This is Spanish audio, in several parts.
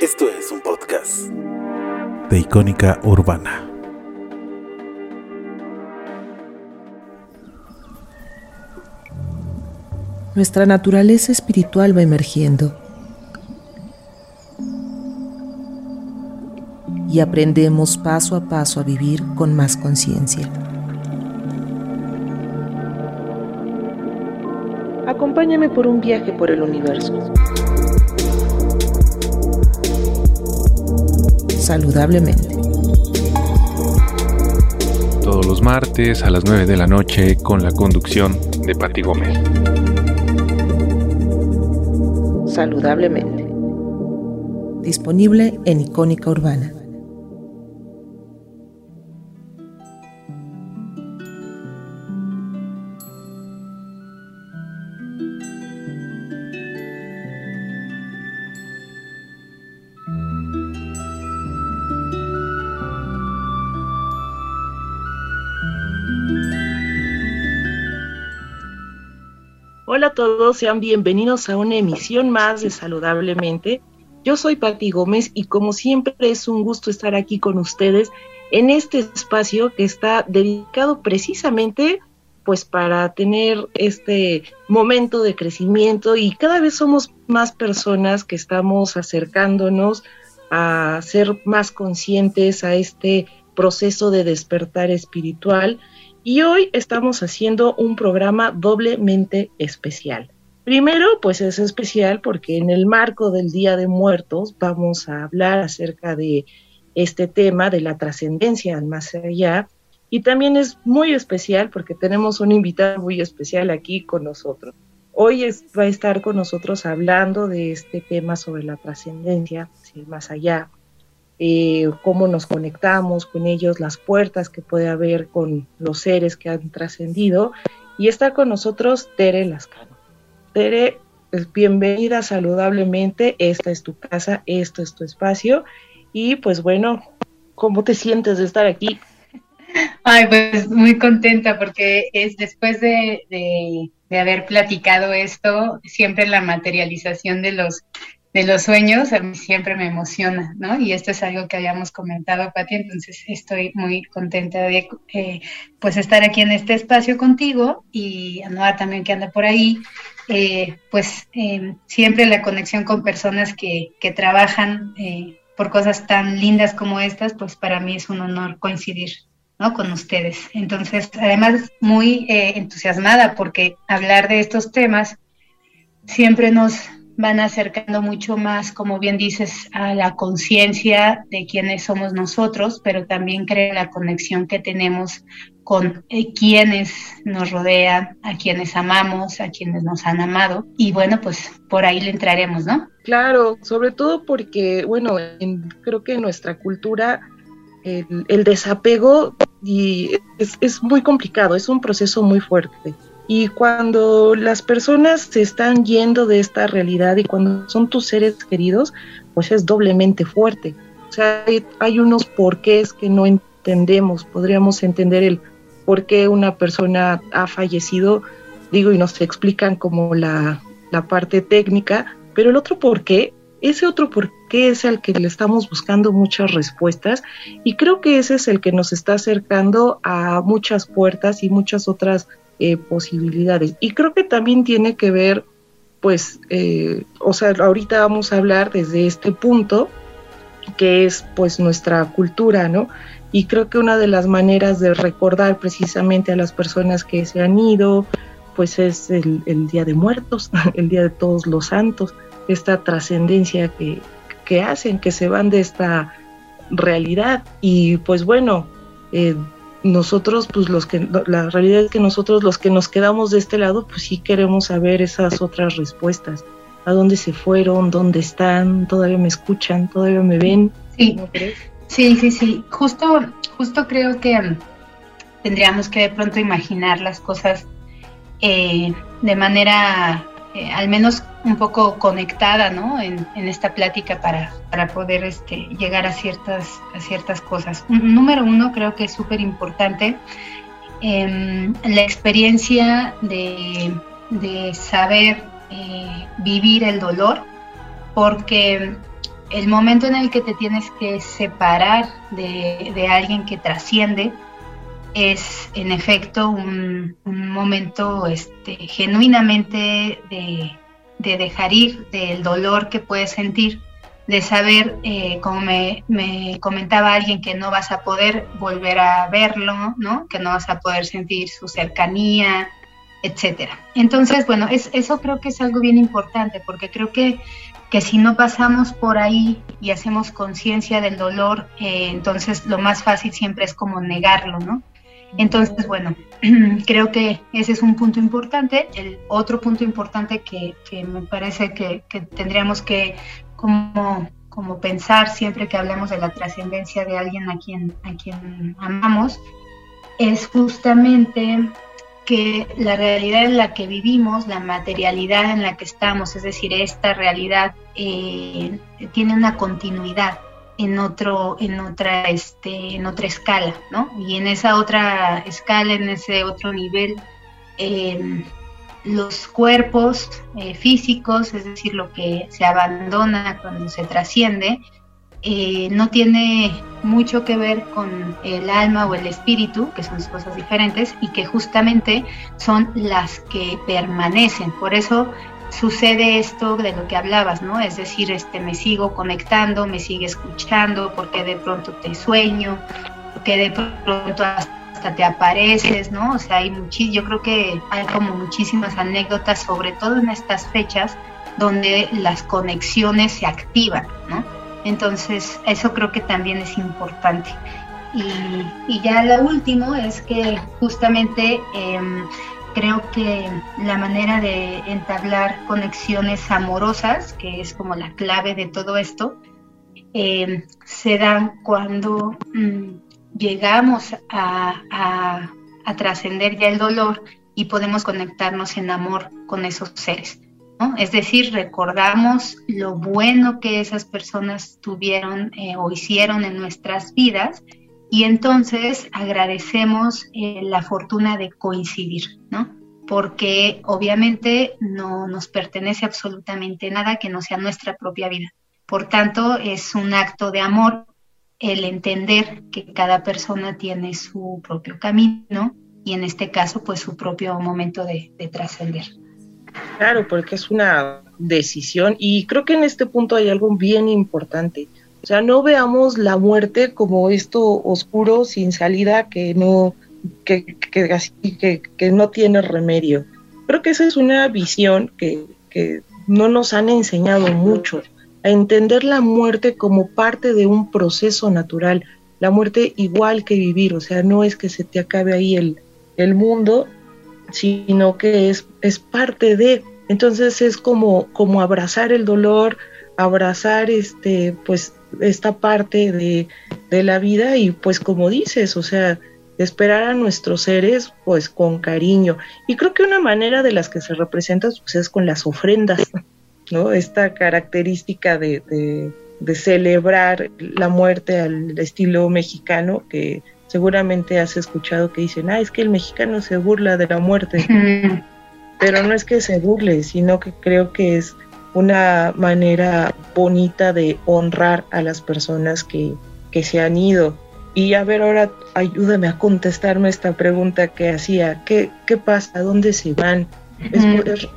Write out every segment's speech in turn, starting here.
Esto es un podcast de Icónica Urbana. Nuestra naturaleza espiritual va emergiendo y aprendemos paso a paso a vivir con más conciencia. Acompáñame por un viaje por el universo. Saludablemente. Todos los martes a las 9 de la noche con la conducción de Pati Gómez. Saludablemente. Disponible en Icónica Urbana. Sean bienvenidos a una emisión más de Saludablemente. Yo soy Patti Gómez y como siempre es un gusto estar aquí con ustedes en este espacio que está dedicado precisamente pues para tener este momento de crecimiento y cada vez somos más personas que estamos acercándonos a ser más conscientes a este proceso de despertar espiritual y hoy estamos haciendo un programa doblemente especial. Primero, pues es especial porque en el marco del Día de Muertos vamos a hablar acerca de este tema de la trascendencia más allá. Y también es muy especial porque tenemos un invitado muy especial aquí con nosotros. Hoy va a estar con nosotros hablando de este tema sobre la trascendencia, más allá, eh, cómo nos conectamos con ellos, las puertas que puede haber con los seres que han trascendido. Y está con nosotros Tere Lascano. Pues, bienvenida saludablemente. Esta es tu casa, esto es tu espacio. Y pues bueno, ¿cómo te sientes de estar aquí? Ay, pues muy contenta porque es después de, de haber platicado esto, siempre la materialización de los de los sueños a mí siempre me emociona, ¿no? Y esto es algo que habíamos comentado, Pati, entonces estoy muy contenta de eh, pues estar aquí en este espacio contigo y Anuar también que anda por ahí, eh, pues em, siempre la conexión con personas que, que trabajan eh, por cosas tan lindas como estas, pues para mí es un honor coincidir. ¿No? con ustedes. Entonces, además, muy entusiasmada porque hablar de estos temas siempre nos, van acercando mucho más, como bien dices, a la conciencia de quiénes somos nosotros, pero también creo la conexión que tenemos con eh, quienes nos rodean, a quienes amamos, a quienes nos han amado. Y bueno, pues por ahí le entraremos, ¿no? Claro, sobre todo porque, bueno, creo que nuestra cultura el, desapego y es, es muy complicado, es un proceso muy fuerte. Y cuando las personas se están yendo de esta realidad y cuando son tus seres queridos, pues es doblemente fuerte. O sea, hay, unos porqués que no entendemos. Podríamos entender el por qué una persona ha fallecido, digo, y nos explican como la, la parte técnica, pero el otro por qué, ese otro por qué es el que le estamos buscando muchas respuestas y creo que ese es el que nos está acercando a muchas puertas y muchas otras eh, posibilidades. Y creo que también tiene que ver, pues, eh, o sea, ahorita vamos a hablar desde este punto, que es pues nuestra cultura, ¿no? Y creo que una de las maneras de recordar precisamente a las personas que se han ido, pues es el Día de Muertos, el Día de Todos los Santos, esta trascendencia que, que hacen, que se van de esta realidad. Y pues bueno, eh, nosotros, pues los que, la realidad es que nosotros los que nos quedamos de este lado, pues sí queremos saber esas otras respuestas. ¿A dónde se fueron? ¿Dónde están? ¿Todavía me escuchan? ¿Todavía me ven? Sí, sí, sí, sí. Justo, justo creo que mm, tendríamos que de pronto imaginar las cosas eh, de manera eh, al menos un poco conectada ¿no? en, esta plática para, para poder este, llegar a ciertas, a ciertas cosas. Número uno, creo que es súper importante em, la experiencia de, de saber eh, vivir el dolor, porque el momento en el que te tienes que separar de, alguien que trasciende es en efecto un, momento este, genuinamente de, dejar ir del dolor que puedes sentir, de saber, eh, como me, comentaba alguien, que no vas a poder volver a verlo, ¿no? que no vas a poder sentir su cercanía, etcétera. Entonces, bueno, es, eso creo que es algo bien importante, porque creo que que si no pasamos por ahí y hacemos conciencia del dolor, eh, entonces lo más fácil siempre es como negarlo, ¿no? Entonces, bueno, creo que ese es un punto importante. El otro punto importante que, me parece que, tendríamos que como, como pensar siempre que hablamos de la trascendencia de alguien a quien, a quien amamos es justamente que la realidad en la que vivimos, la materialidad en la que estamos, es decir, esta realidad eh, tiene una continuidad en otro, en otra, este, en otra escala, ¿no? Y en esa otra escala, en ese otro nivel, em, los cuerpos eh, físicos, es decir, lo que se abandona cuando se trasciende, eh, no tiene mucho que ver con el alma o el espíritu, que son cosas diferentes, y que justamente son las que permanecen. Por eso sucede esto de lo que hablabas, ¿no? Es decir, este, me sigo conectando, me sigue escuchando, porque de pronto te sueño, porque de pronto hasta te apareces, ¿no? O sea, hay muchis, yo creo que hay como muchísimas anécdotas, sobre todo en estas fechas, donde las conexiones se activan, ¿no? Entonces, eso creo que también es importante. Y, ya lo último es que justamente em, creo que la manera de entablar conexiones amorosas, que es como la clave de todo esto, em, se dan cuando mm, llegamos a trascender ya el dolor y podemos conectarnos en amor con esos seres. Es decir, recordamos lo bueno que esas personas tuvieron eh, o hicieron en nuestras vidas y entonces agradecemos eh, la fortuna de coincidir, ¿no? Porque obviamente no nos pertenece absolutamente nada que no sea nuestra propia vida. Por tanto, es un acto de amor el entender que cada persona tiene su propio camino y en este caso, pues su propio momento de trascender. Claro, porque es una decisión y creo que en este punto hay algo bien importante. O sea, no veamos la muerte como esto oscuro sin salida que no que, que, que, no tiene remedio. Creo que esa es una visión que, que no nos han enseñado mucho, a entender la muerte como parte de un proceso natural, la muerte igual que vivir, o sea, no es que se te acabe ahí el, el mundo, sino que es, es parte de, entonces es como, como abrazar el dolor, abrazar este, pues, esta parte de, de la vida y pues como dices, o sea, esperar a nuestros seres pues con cariño. Y creo que una manera de las que se representan pues, es con las ofrendas, ¿no? Esta característica de, de, de celebrar la muerte al estilo mexicano que seguramente has escuchado que dicen, ah, es que el mexicano se burla de la muerte. Pero no es que se burle, sino que creo que es una manera bonita de honrar a las personas que, que se han ido. Y a ver, ahora ayúdame a contestarme esta pregunta que hacía. ¿Qué, qué pasa? ¿Dónde se van? ¿Es,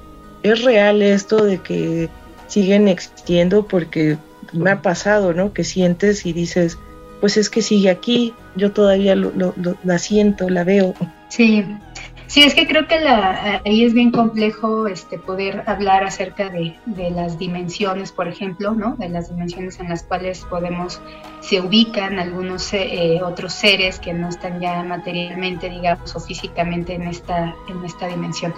es, real esto de que siguen existiendo? Porque me ha pasado, ¿no? Que sientes y dices, pues es que sigue aquí, yo todavía lo, la siento, la veo. Sí, sí, es que creo que la, ahí es bien complejo este, poder hablar acerca de, de, las dimensiones, por ejemplo, ¿no? de las dimensiones en las cuales podemos, se ubican algunos eh, otros seres que no están ya materialmente, digamos, o físicamente en esta, en esta dimensión.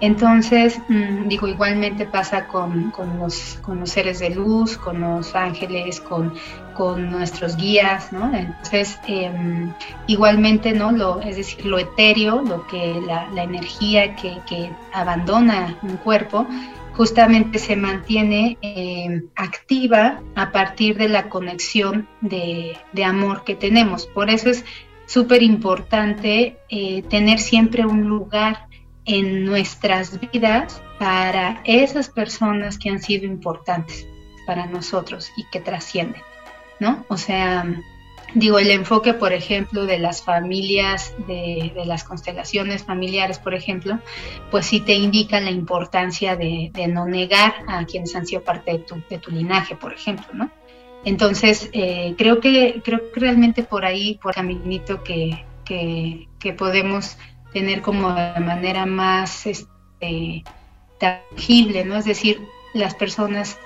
Entonces, mm, digo, igualmente pasa con, los, con, los, seres de luz, con los ángeles, con, con nuestros guías, ¿no? Entonces, em, igualmente, ¿no? Es decir, lo etéreo, lo que la, energía que, abandona un cuerpo, justamente se mantiene em, activa a partir de la conexión de, de amor que tenemos. Por eso es súper importante eh, tener siempre un lugar en nuestras vidas para esas personas que han sido importantes. para nosotros y que trascienden, ¿no? O sea, digo, el enfoque, por ejemplo, de las familias, de, las constelaciones familiares, por ejemplo, pues sí te indica la importancia de, no negar a quienes han sido parte de tu, de tu linaje, por ejemplo, ¿no? Entonces, eh, creo, que, creo que realmente por ahí, por el caminito que, que, que podemos tener como de manera más este, tangible, ¿no? Es decir, las personas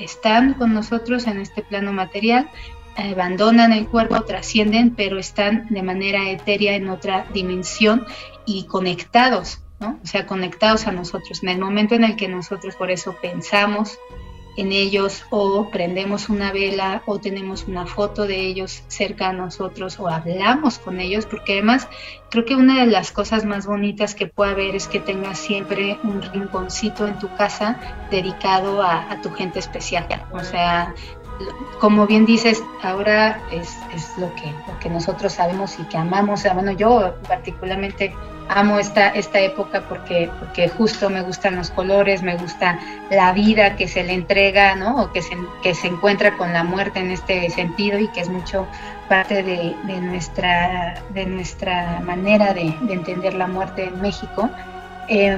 están con nosotros en este plano material, abandonan el cuerpo, trascienden, pero están de manera etérea en otra dimensión y conectados, ¿no? O sea, conectados a nosotros. En el momento en el que nosotros por eso pensamos, en ellos o prendemos una vela o tenemos una foto de ellos cerca a nosotros o hablamos con ellos, porque además creo que una de las cosas más bonitas que puede haber es que tengas siempre un rinconcito en tu casa dedicado a, a tu gente especial. O sea, como bien dices, ahora es, es lo, que, lo que nosotros sabemos y que amamos. Bueno, yo particularmente amo esta, esta época porque, porque justo me gustan los colores, me gusta la vida que se le entrega, ¿no? O que se, que se encuentra con la muerte en este sentido y que es mucho parte de, de nuestra, de nuestra manera de, de, entender la muerte en México. Eh,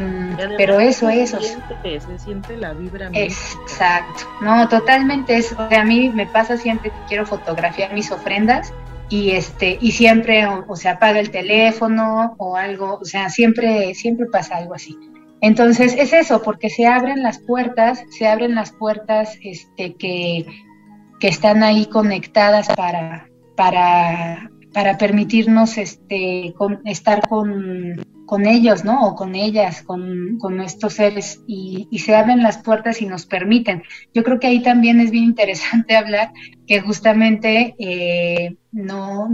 pero eso, eso. Se siente, la vibra. Exacto. No, totalmente. Es, o sea, a mí me pasa siempre que quiero fotografiar mis ofrendas y este y siempre o, se apaga el teléfono o algo, o sea, siempre siempre pasa algo así. Entonces es eso, porque se abren las puertas, se abren las puertas este que, que están ahí conectadas para para para permitirnos este estar con ellos, ¿no? O con ellas, con, nuestros seres, y, se abren las puertas y nos permiten. Yo creo que ahí también es bien interesante hablar que justamente eh, no,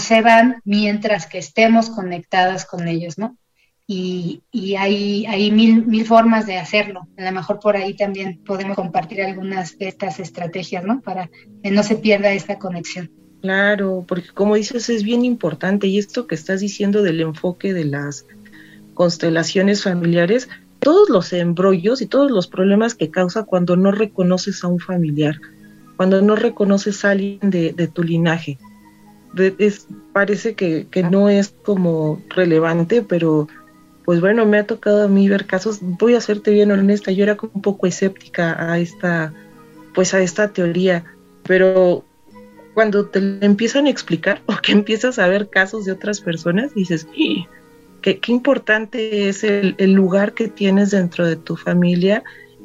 se van mientras que estemos conectadas con ellos, ¿no? Y, hay mil, mil formas de hacerlo. A lo mejor por ahí también podemos compartir algunas de estas estrategias, ¿no? Para que no se pierda esta conexión. Claro, porque como dices es bien importante y esto que estás diciendo del enfoque de las constelaciones familiares, todos los embrollos y todos los problemas que causa cuando no reconoces a un familiar, cuando no reconoces a alguien de, tu linaje. parece que, no es como relevante, pero pues bueno, me ha tocado a mí ver casos, voy a serte bien honesta, yo era un poco escéptica a esta, pues a esta teoría, pero cuando te empiezan a explicar o que empiezas a ver casos de otras personas, dices, qué, qué importante es el, lugar que tienes dentro de tu familia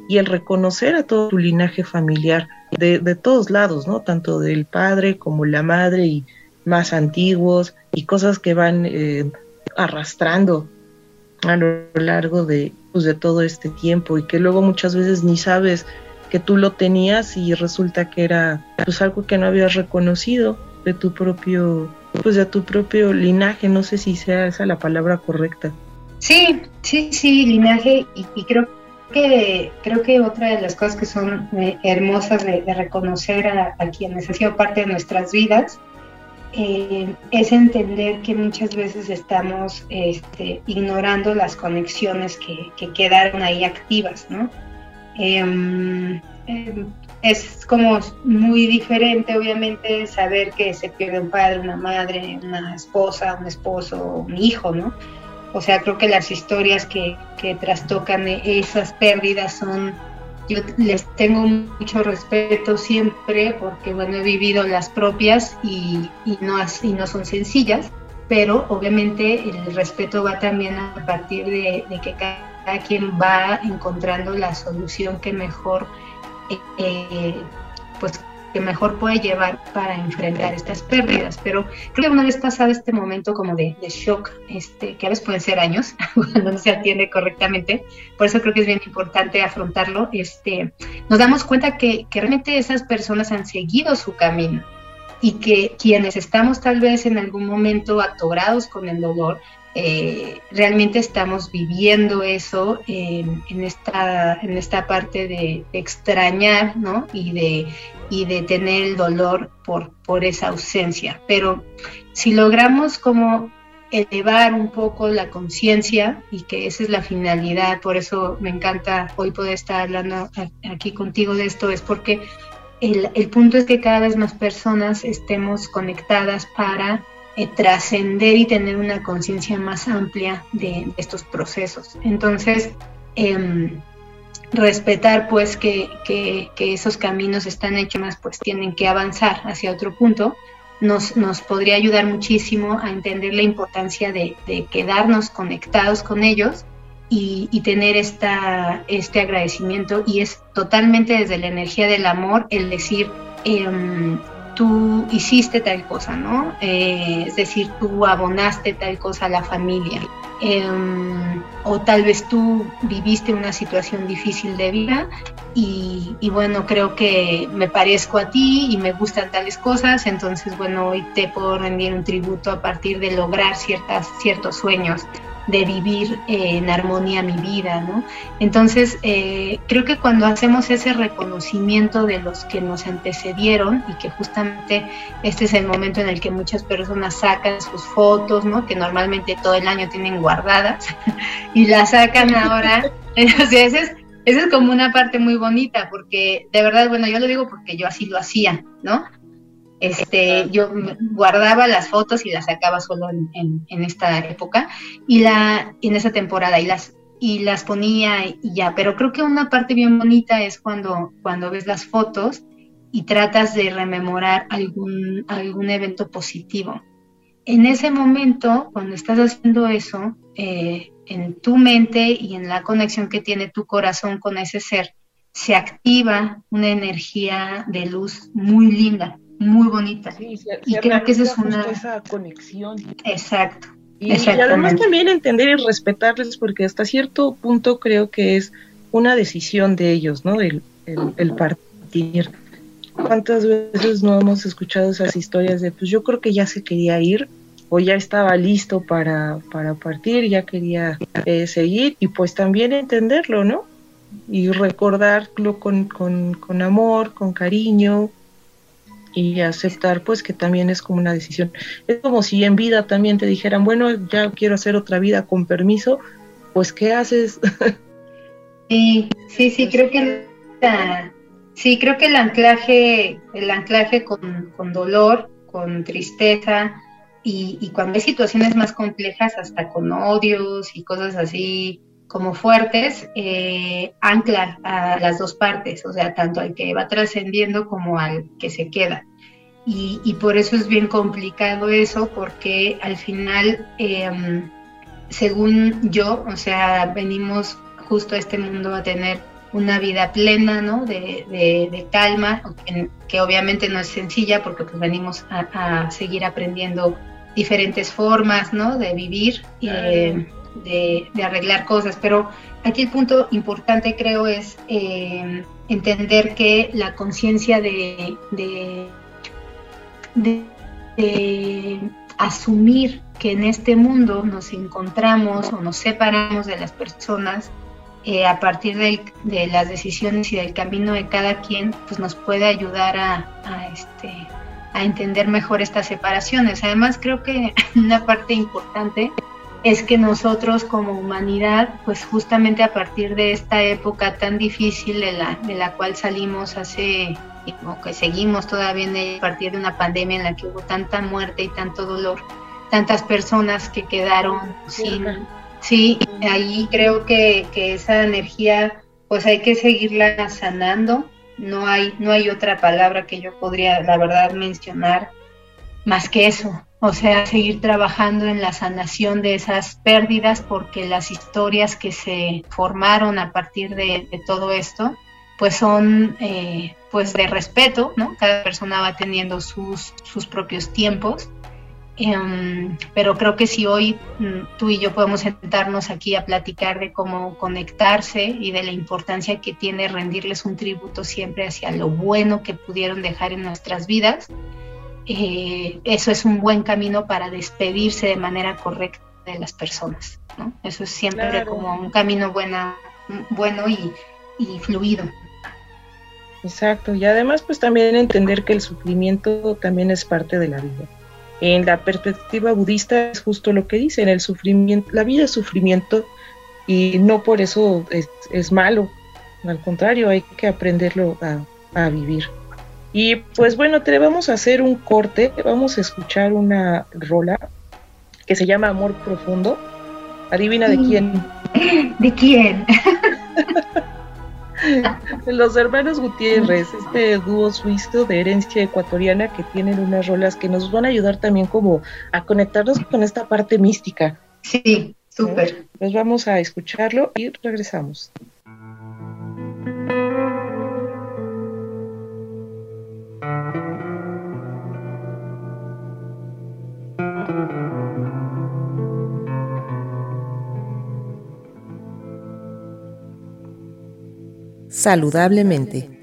y el reconocer a todo tu linaje familiar de, todos lados, ¿no? Tanto del padre como la madre y más antiguos y cosas que van eh, arrastrando a lo largo pues, de todo este tiempo y que luego muchas veces ni sabes que tú lo tenías y resulta que era pues algo que no habías reconocido de tu propio pues de tu propio linaje. No sé si sea esa la palabra correcta. Sí sí sí linaje. Y, creo que creo que otra de las cosas que son eh, hermosas de, reconocer a, quienes han sido parte de nuestras vidas eh, es entender que muchas veces estamos este, ignorando las conexiones que quedaron ahí activas, ¿no? Em, es como muy diferente, obviamente, saber que se pierde un padre, una madre, una esposa, un esposo, un hijo, ¿no? O sea, creo que las historias que, que trastocan esas pérdidas son, yo les tengo mucho respeto siempre porque, bueno, he vivido las propias y, y, no, y no son sencillas, pero obviamente el respeto va también a partir de, de que cada cada quien va encontrando la solución que mejor, eh, pues que mejor puede llevar para enfrentar estas pérdidas. Pero creo que una vez pasado este momento como de, shock, este, que a veces pueden ser años, cuando no se atiende correctamente, por eso creo que es bien importante afrontarlo, este, nos damos cuenta que, que realmente esas personas han seguido su camino y que quienes estamos tal vez en algún momento atorados con el dolor, eh, realmente estamos viviendo eso en, esta, en esta parte de, extrañar ¿no? y, de, y de tener el dolor por, por esa ausencia. Pero si logramos como elevar un poco la conciencia y que esa es la finalidad, por eso me encanta hoy poder estar hablando aquí contigo de esto, es porque el, el punto es que cada vez más personas estemos conectadas para eh, trascender y tener una conciencia más amplia de, estos procesos. Entonces, em, respetar pues que, que, que, esos caminos están hechos más, pues tienen que avanzar hacia otro punto, nos, nos podría ayudar muchísimo a entender la importancia de, de quedarnos conectados con ellos y, y, tener esta, este agradecimiento y es totalmente desde la energía del amor el decir, eh, tú hiciste tal cosa, ¿no? Eh, es decir, tú abonaste tal cosa a la familia. Em, o tal vez tú viviste una situación difícil de vida y, bueno, creo que me parezco a ti y me gustan tales cosas, entonces bueno, hoy te puedo rendir un tributo a partir de lograr ciertas, ciertos sueños de vivir eh, en armonía mi vida, ¿no? Entonces, eh, creo que cuando hacemos ese reconocimiento de los que nos antecedieron y que justamente este es el momento en el que muchas personas sacan sus fotos, ¿no? Que normalmente todo el año tienen guardadas y las sacan ahora. Entonces, es, esa es como una parte muy bonita porque de verdad, bueno, yo lo digo porque yo así lo hacía, ¿no? Este, yo guardaba las fotos y las sacaba solo en, esta época y la en esa temporada y las y las ponía y ya, pero creo que una parte bien bonita es cuando cuando ves las fotos y tratas de rememorar algún algún evento positivo. En ese momento, cuando estás haciendo eso, eh, en tu mente y en la conexión que tiene tu corazón con ese ser, se activa una energía de luz muy linda muy bonita. y creo que esa es una esa conexión. Exacto. Y, además también entender y respetarles porque hasta cierto punto creo que es una decisión de ellos, ¿no? El, el, partir. ¿Cuántas veces no hemos escuchado esas historias de, pues yo creo que ya se quería ir o ya estaba listo para, para partir, ya quería eh, seguir y pues también entenderlo, ¿no? Y recordarlo con, con, con amor, con cariño, y aceptar pues que también es como una decisión. Es como si en vida también te dijeran, bueno, ya quiero hacer otra vida con permiso, pues ¿qué haces? Sí, sí, sí, creo que sí, creo que el anclaje, el anclaje con, con dolor, con tristeza, y, y, cuando hay situaciones más complejas, hasta con odios y cosas así como fuertes, eh, ancla a las dos partes, o sea, tanto al que va trascendiendo como al que se queda. Y, por eso es bien complicado eso, porque al final, em, según yo, o sea, venimos justo a este mundo a tener una vida plena, ¿no? De, calma, que, obviamente no es sencilla porque pues venimos a, seguir aprendiendo diferentes formas, ¿no? De vivir. Eh, de, arreglar cosas, pero aquí el punto importante creo es eh, entender que la conciencia de, de, asumir que en este mundo nos encontramos o nos separamos de las personas eh, a partir de, las decisiones y del camino de cada quien, pues nos puede ayudar a, este, a entender mejor estas separaciones. Además, creo que una parte importante es que nosotros como humanidad, pues justamente a partir de esta época tan difícil de la, de la cual salimos hace, o que seguimos todavía en ella, a partir de una pandemia en la que hubo tanta muerte y tanto dolor, tantas personas que quedaron sin... Sí, ahí creo que, que esa energía, pues hay que seguirla sanando. No hay, no hay otra palabra que yo podría, la verdad, mencionar más que eso, o sea, seguir trabajando en la sanación de esas pérdidas porque las historias que se formaron a partir de, todo esto, pues son eh, pues de respeto, ¿no? Cada persona va teniendo sus, sus propios tiempos, em, pero creo que si hoy mm, tú y yo podemos sentarnos aquí a platicar de cómo conectarse y de la importancia que tiene rendirles un tributo siempre hacia lo bueno que pudieron dejar en nuestras vidas, eh, eso es un buen camino para despedirse de manera correcta de las personas. ¿no? Eso es siempre como un camino buena, bueno y, fluido. Exacto, y además pues también entender que el sufrimiento también es parte de la vida. en la perspectiva budista es justo lo que dicen, el sufrimiento, la vida es sufrimiento y no por eso es, malo, al contrario, hay que aprenderlo a, vivir. Y pues bueno, te vamos a hacer un corte, vamos a escuchar una rola que se llama Amor Profundo. Adivina de quién. ¿De quién? Los hermanos Gutiérrez, este dúo suizo de herencia ecuatoriana que tienen unas rolas que nos van a ayudar también como a conectarnos con esta parte mística. Sí, súper. Pues vamos a escucharlo y regresamos. Saludablemente.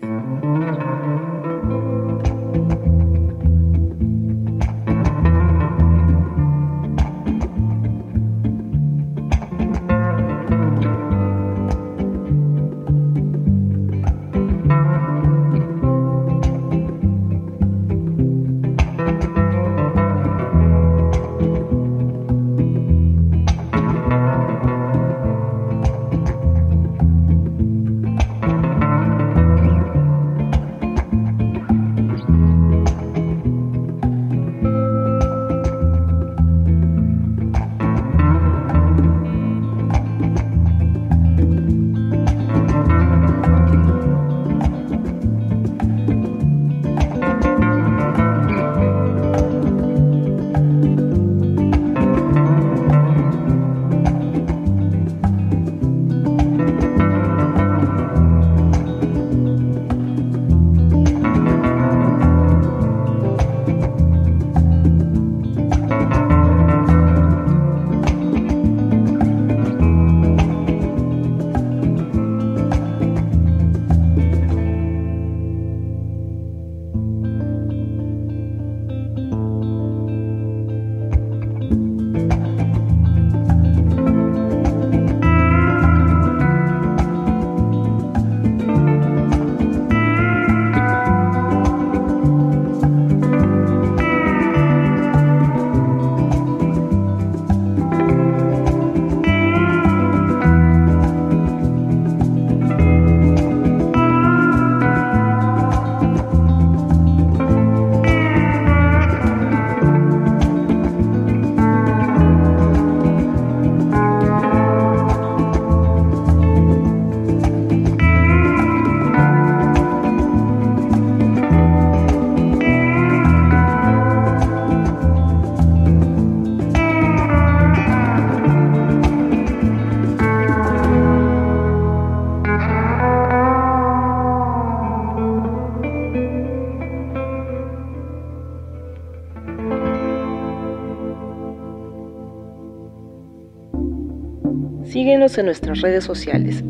En nuestras redes sociales.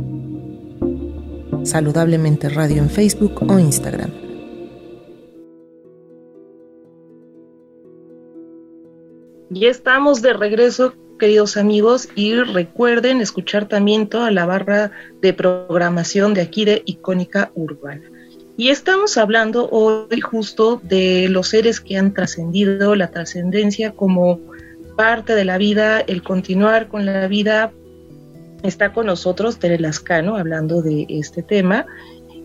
Saludablemente Radio en Facebook o Instagram. Ya estamos de regreso, queridos amigos, y recuerden escuchar también toda la barra de programación de aquí de Icónica Urbana. Y estamos hablando hoy justo de los seres que han trascendido, la trascendencia como parte de la vida, el continuar con la vida está con nosotros Tere Lascano hablando de este tema.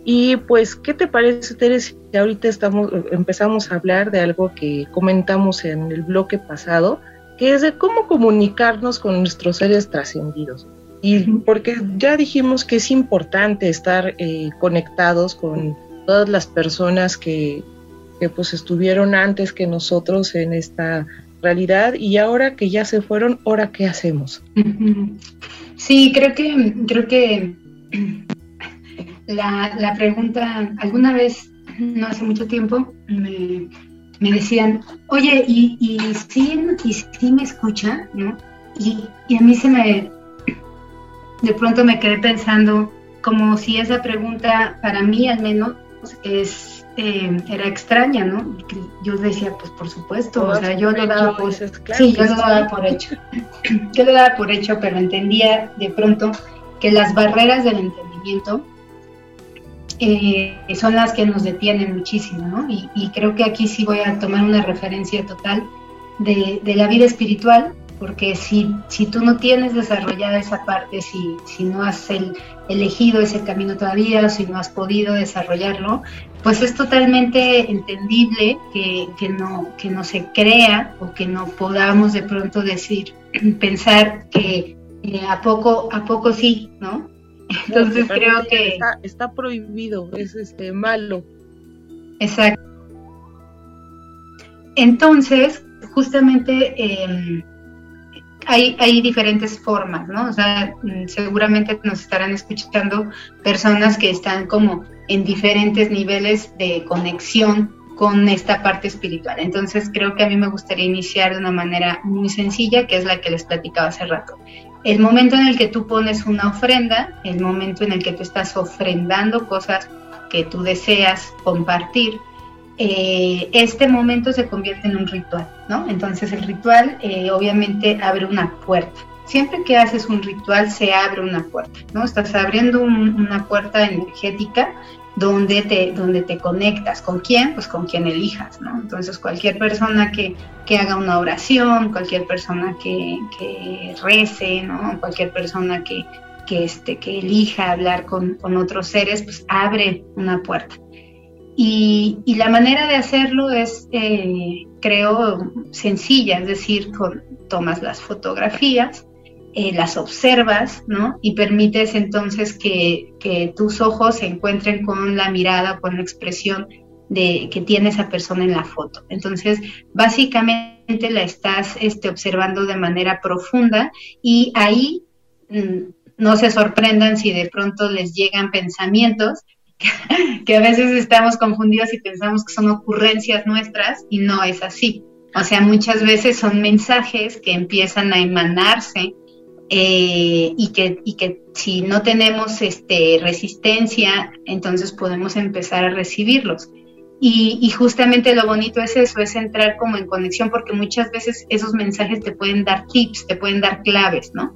Y pues, ¿qué te parece, Tere, si ahorita estamos, empezamos a hablar de algo que comentamos en el bloque pasado, que es de cómo comunicarnos con nuestros seres trascendidos? Y porque ya dijimos que es importante estar eh, conectados con todas las personas que, que pues estuvieron antes que nosotros en esta realidad y ahora que ya se fueron, ¿ahora qué hacemos? Sí, creo que, creo que la, pregunta, alguna vez, no hace mucho tiempo, me, decían, oye, ¿y, y, sí, ¿y sí me escucha? ¿no? Y, y a mí se me, de pronto me quedé pensando como si esa pregunta, para mí al menos, es eh, era extraña, ¿no? Yo decía, pues por supuesto, o sea, yo lo daba por, sí, yo lo daba por hecho, yo lo daba por hecho, pero entendía de pronto que las barreras del entendimiento eh, son las que nos detienen muchísimo, ¿no? Y, creo que aquí sí voy a tomar una referencia total de, de la vida espiritual, porque si, si tú no tienes desarrollada esa parte, si, si no has el, elegido ese camino todavía, si no has podido desarrollarlo, pues es totalmente entendible que, que, no, que no se crea o que no podamos de pronto decir, pensar que eh, a poco, a poco sí, ¿no? Entonces creo que... Está, está, prohibido, es este malo. Exacto. Entonces, justamente... Eh, hay, diferentes formas, ¿no? O sea, mm, seguramente nos estarán escuchando personas que están como en diferentes niveles de conexión con esta parte espiritual. Entonces creo que a mí me gustaría iniciar de una manera muy sencilla, que es la que les platicaba hace rato. El momento en el que tú pones una ofrenda, el momento en el que tú estás ofrendando cosas que tú deseas compartir, eh, este momento se convierte en un ritual, ¿no? Entonces el ritual eh, obviamente abre una puerta. Siempre que haces un ritual se abre una puerta, ¿no? Estás abriendo una puerta energética donde te, donde te conectas. ¿Con quién? Pues con quien elijas, ¿no? Entonces cualquier persona que, que haga una oración, cualquier persona que, que rece, ¿no? Cualquier persona que, que, este, que elija hablar con, con otros seres, pues abre una puerta. Y, la manera de hacerlo es, eh, creo, sencilla, es decir, tomas las fotografías, eh, las observas, ¿no? Y permites entonces que, tus ojos se encuentren con la mirada, con la expresión de, que tiene esa persona en la foto. Entonces, básicamente la estás este, observando de manera profunda y ahí mm, no se sorprendan si de pronto les llegan pensamientos que a veces estamos confundidos y pensamos que son ocurrencias nuestras y no es así. O sea, muchas veces son mensajes que empiezan a emanarse eh, y, que, y que si no tenemos este, resistencia, entonces podemos empezar a recibirlos. Y, y, justamente lo bonito es eso, es entrar como en conexión, porque muchas veces esos mensajes te pueden dar tips, te pueden dar claves, ¿no?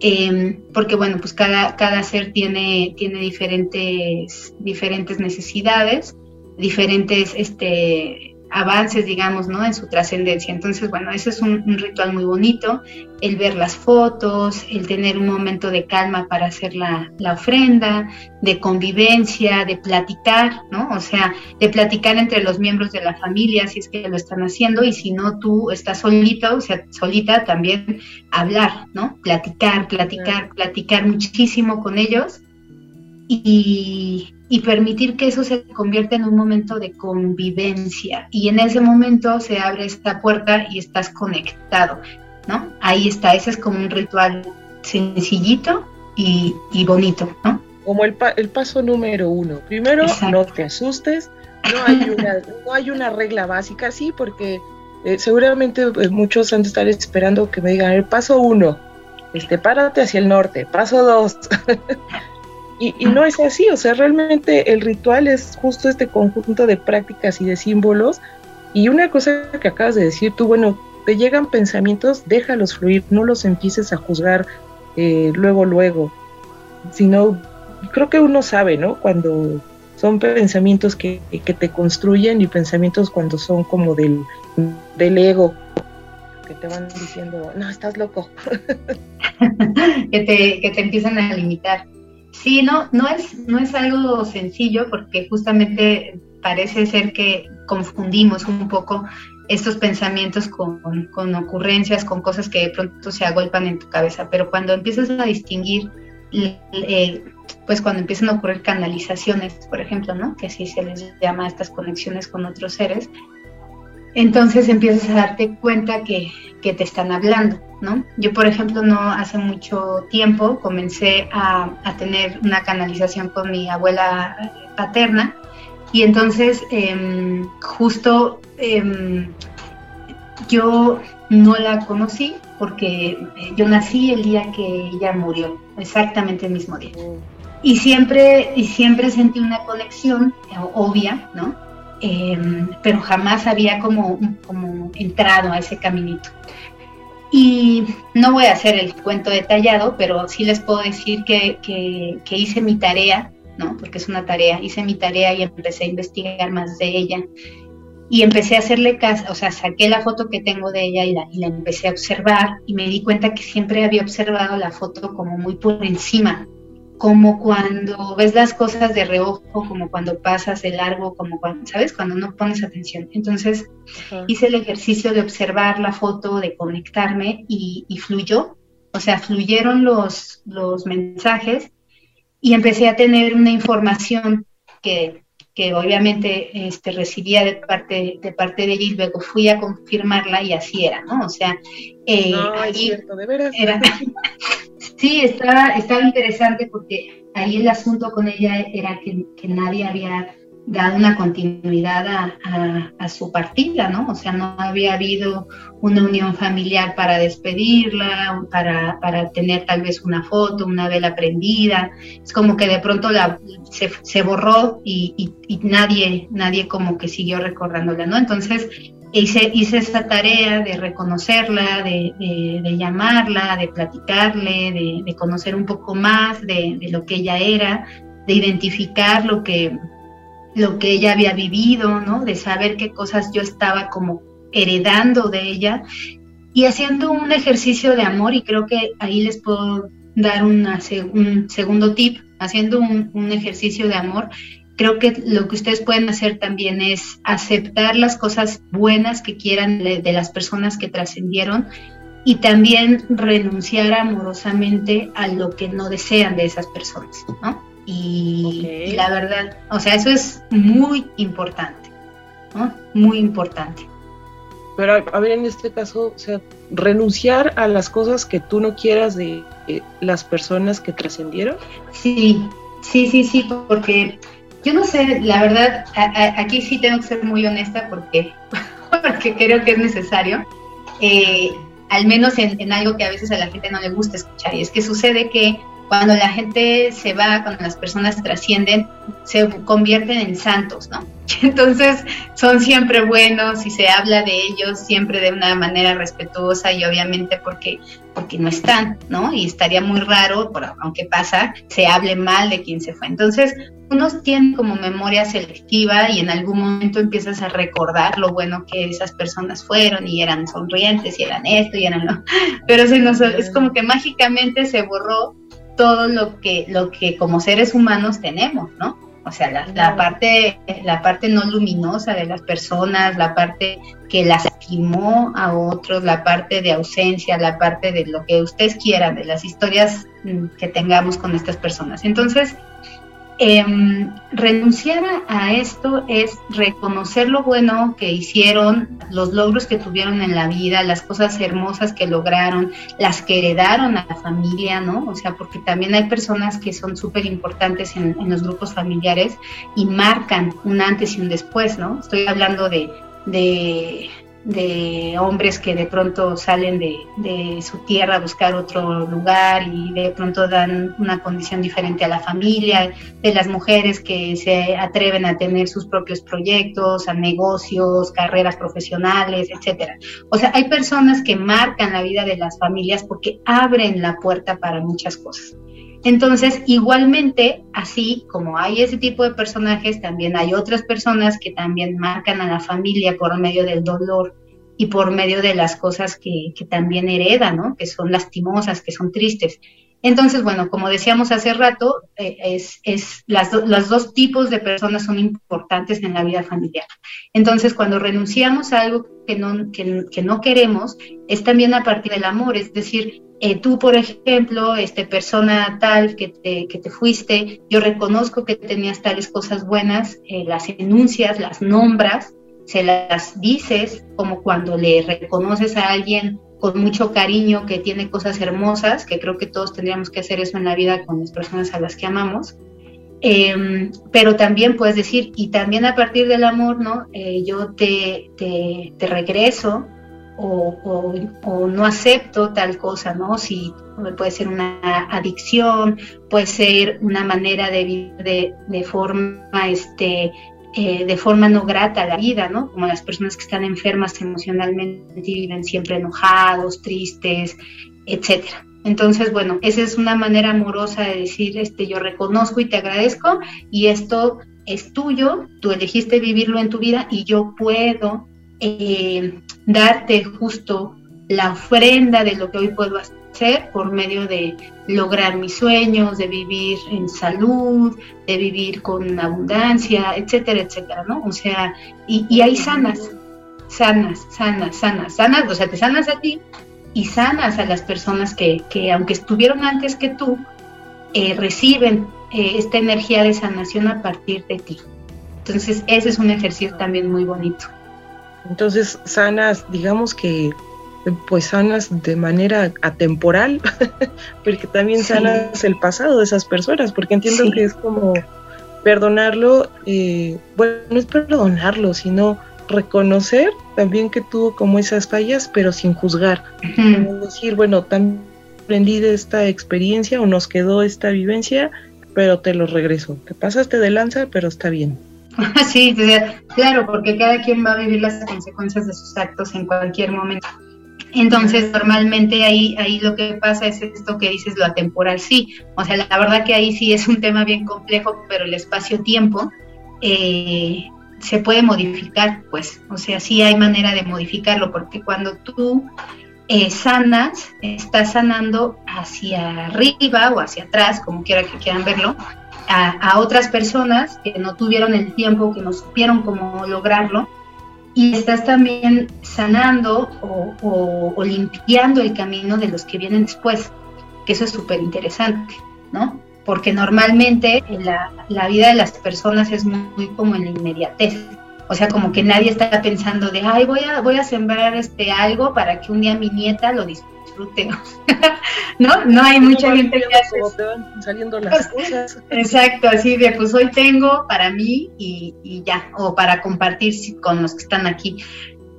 Em, porque bueno, pues cada, cada ser tiene, tiene diferentes, diferentes necesidades, diferentes este, avances, digamos, ¿no? En su trascendencia. Entonces, bueno, ese es un, ritual muy bonito, el ver las fotos, el tener un momento de calma para hacer la, la, ofrenda, de convivencia, de platicar, ¿no? O sea, de platicar entre los miembros de la familia, si es que lo están haciendo, y si no, tú estás solito, o sea, solita, también hablar, ¿no? Platicar, platicar, platicar muchísimo con ellos. Y, y permitir que eso se convierta en un momento de convivencia. Y en ese momento se abre esta puerta y estás conectado, ¿no? Ahí está, ese es como un ritual sencillito y, bonito, ¿no? Como el, el paso número uno. Primero, no te asustes, no hay una, no hay una regla básica, sí, porque eh, seguramente pues, muchos han de estar esperando que me digan el paso uno, este, párate hacia el norte, paso dos. Y, no es así, o sea, realmente el ritual es justo este conjunto de prácticas y de símbolos. Y una cosa que acabas de decir tú, bueno, te llegan pensamientos, déjalos fluir, no los empieces a juzgar eh, luego, luego. Sino, creo que uno sabe, ¿no? Cuando son pensamientos que, que te construyen y pensamientos cuando son como del, del ego, que te van diciendo, no, estás loco. que, te, que te empiezan a limitar. Sí, no, no es, no es algo sencillo porque justamente parece ser que confundimos un poco estos pensamientos con, ocurrencias, con cosas que de pronto se agolpan en tu cabeza, pero cuando empiezas a distinguir, eh, pues cuando empiezan a ocurrir canalizaciones, por ejemplo, ¿no? que así se les llama estas conexiones con otros seres, entonces empiezas a darte cuenta que, te están hablando, ¿no? Yo, por ejemplo, no hace mucho tiempo comencé a, tener una canalización con mi abuela paterna y entonces em, justo em, yo no la conocí porque yo nací el día que ella murió, exactamente el mismo día. Y siempre, y siempre sentí una conexión obvia, ¿no? Em, pero jamás había como, como entrado a ese caminito. Y no voy a hacer el cuento detallado, pero sí les puedo decir que, que, hice mi tarea, ¿no? Porque es una tarea, hice mi tarea y empecé a investigar más de ella. y empecé a hacerle caso, o sea, saqué la foto que tengo de ella y la, y la empecé a observar y me di cuenta que siempre había observado la foto como muy por encima, como cuando ves las cosas de reojo, como cuando pasas de largo, como cuando, ¿sabes? Cuando no pones atención. Entonces hice el ejercicio de observar la foto, de conectarme y, y, fluyó, o sea, fluyeron los, los mensajes y empecé a tener una información que que obviamente este, recibía de parte, de parte de ella y luego fui a confirmarla y así era, ¿no? O sea, eh, no, es cierto, de veras. Era, sí, estaba, estaba interesante porque ahí el asunto con ella era que, nadie había dado una continuidad a, su partida, ¿no? O sea, no había habido una unión familiar para despedirla, para, para tener tal vez una foto, una vela prendida. Es como que de pronto la, se, se borró y, y, nadie, nadie como que siguió recordándola, ¿no? Entonces hice, hice esa tarea de reconocerla, de, llamarla, de platicarle, de, conocer un poco más de, de lo que ella era, de identificar lo que lo que ella había vivido, ¿no? De saber qué cosas yo estaba como heredando de ella y haciendo un ejercicio de amor y creo que ahí les puedo dar una, un segundo tip, haciendo un, ejercicio de amor. Creo que lo que ustedes pueden hacer también es aceptar las cosas buenas que quieran de, de las personas que trascendieron y también renunciar amorosamente a lo que no desean de esas personas, ¿no? Y, la verdad, o sea, eso es muy importante, ¿no? Muy importante. Pero a ver, en este caso, o sea, renunciar a las cosas que tú no quieras de las personas que trascendieron. Sí, sí, sí, sí, porque yo no sé, la verdad, aquí sí tengo que ser muy honesta porque, porque creo que es necesario. Eh, al menos en, en, algo que a veces a la gente no le gusta escuchar, y es que sucede que cuando la gente se va, cuando las personas trascienden, se convierten en santos, ¿no? Entonces son siempre buenos y se habla de ellos siempre de una manera respetuosa y obviamente porque, porque no están, ¿no? Y estaría muy raro, aunque pasa, se hable mal de quien se fue. Entonces uno tiene como memoria selectiva y en algún momento empiezas a recordar lo bueno que esas personas fueron y eran sonrientes y eran esto y eran lo... Pero se nos, es como que mágicamente se borró todo lo que, lo que como seres humanos tenemos, ¿no? O sea, la, parte, la parte no luminosa de las personas, la parte que lastimó a otros, la parte de ausencia, la parte de lo que ustedes quieran, de las historias mm, que tengamos con estas personas. Entonces, eh, renunciar a esto es reconocer lo bueno que hicieron, los logros que tuvieron en la vida, las cosas hermosas que lograron, las que heredaron a la familia, ¿no? O sea, porque también hay personas que son súper importantes en, los grupos familiares y marcan un antes y un después, ¿no? Estoy hablando de de hombres que de pronto salen de, su tierra a buscar otro lugar y de pronto dan una condición diferente a la familia, de las mujeres que se atreven a tener sus propios proyectos, a negocios, carreras profesionales, etcétera. O sea, hay personas que marcan la vida de las familias porque abren la puerta para muchas cosas. Entonces, igualmente, así como hay ese tipo de personajes, también hay otras personas que también marcan a la familia por medio del dolor y por medio de las cosas que, también heredan, ¿no? Que son lastimosas, que son tristes. Entonces, bueno, como decíamos hace rato, eh, es, es las los dos tipos de personas son importantes en la vida familiar. Entonces, cuando renunciamos a algo que no, que no queremos, es también a partir del amor, es decir, eh, tú, por ejemplo, este, persona tal que te, que te fuiste, yo reconozco que tenías tales cosas buenas, eh, las enuncias, las nombras, se las dices, como cuando le reconoces a alguien con mucho cariño que tiene cosas hermosas, que creo que todos tendríamos que hacer eso en la vida con las personas a las que amamos. Em, pero también puedes decir, y también a partir del amor, ¿no? Eh, yo te, te, regreso o, o, no acepto tal cosa, ¿no? Si puede ser una adicción, puede ser una manera de vivir de, de forma, este, eh, de forma no grata la vida, ¿no? Como las personas que están enfermas emocionalmente y viven siempre enojados, tristes, etcétera. Entonces, bueno, esa es una manera amorosa de decir, este, yo reconozco y te agradezco y esto es tuyo, tú elegiste vivirlo en tu vida y yo puedo eh, darte justo la ofrenda de lo que hoy puedo hacer por medio de lograr mis sueños, de vivir en salud, de vivir con abundancia, etcétera, etcétera, ¿no? O sea, y, y ahí sanas, sanas, sanas, sanas, sanas, o sea, te sanas a ti y sanas a las personas que, que aunque estuvieron antes que tú, eh, reciben eh, esta energía de sanación a partir de ti. Entonces, ese es un ejercicio también muy bonito. Entonces, sanas, digamos que pues sanas de manera atemporal, porque también sanas el pasado de esas personas, porque entiendo que es como perdonarlo, eh, bueno, no es perdonarlo, sino reconocer también que tuvo como esas fallas, pero sin juzgar. decir, bueno, también aprendí de esta experiencia o nos quedó esta vivencia, pero te lo regreso. Te pasaste de lanza, pero está bien. Sí, claro, porque cada quien va a vivir las consecuencias de sus actos en cualquier momento. Entonces, normalmente ahí, ahí lo que pasa es esto que dices, lo atemporal, sí. O sea, la verdad que ahí sí es un tema bien complejo, pero el espacio-tiempo eh, se puede modificar, pues. O sea, sí hay manera de modificarlo, porque cuando tú eh, sanas, estás sanando hacia arriba o hacia atrás, como quiera que quieran verlo, a, otras personas que no tuvieron el tiempo, que no supieron cómo lograrlo, y estás también sanando o, limpiando el camino de los que vienen después, que eso es súper interesante, ¿no? Porque normalmente la, la, vida de las personas es muy, como en la inmediatez. O sea, como que nadie está pensando de, ay, voy a, voy a sembrar este algo para que un día mi nieta lo disfrute. ¿No? No hay mucha gente que hace. saliendo las cosas. Exacto, así de, pues hoy tengo para mí y, ya, o para compartir con los que están aquí.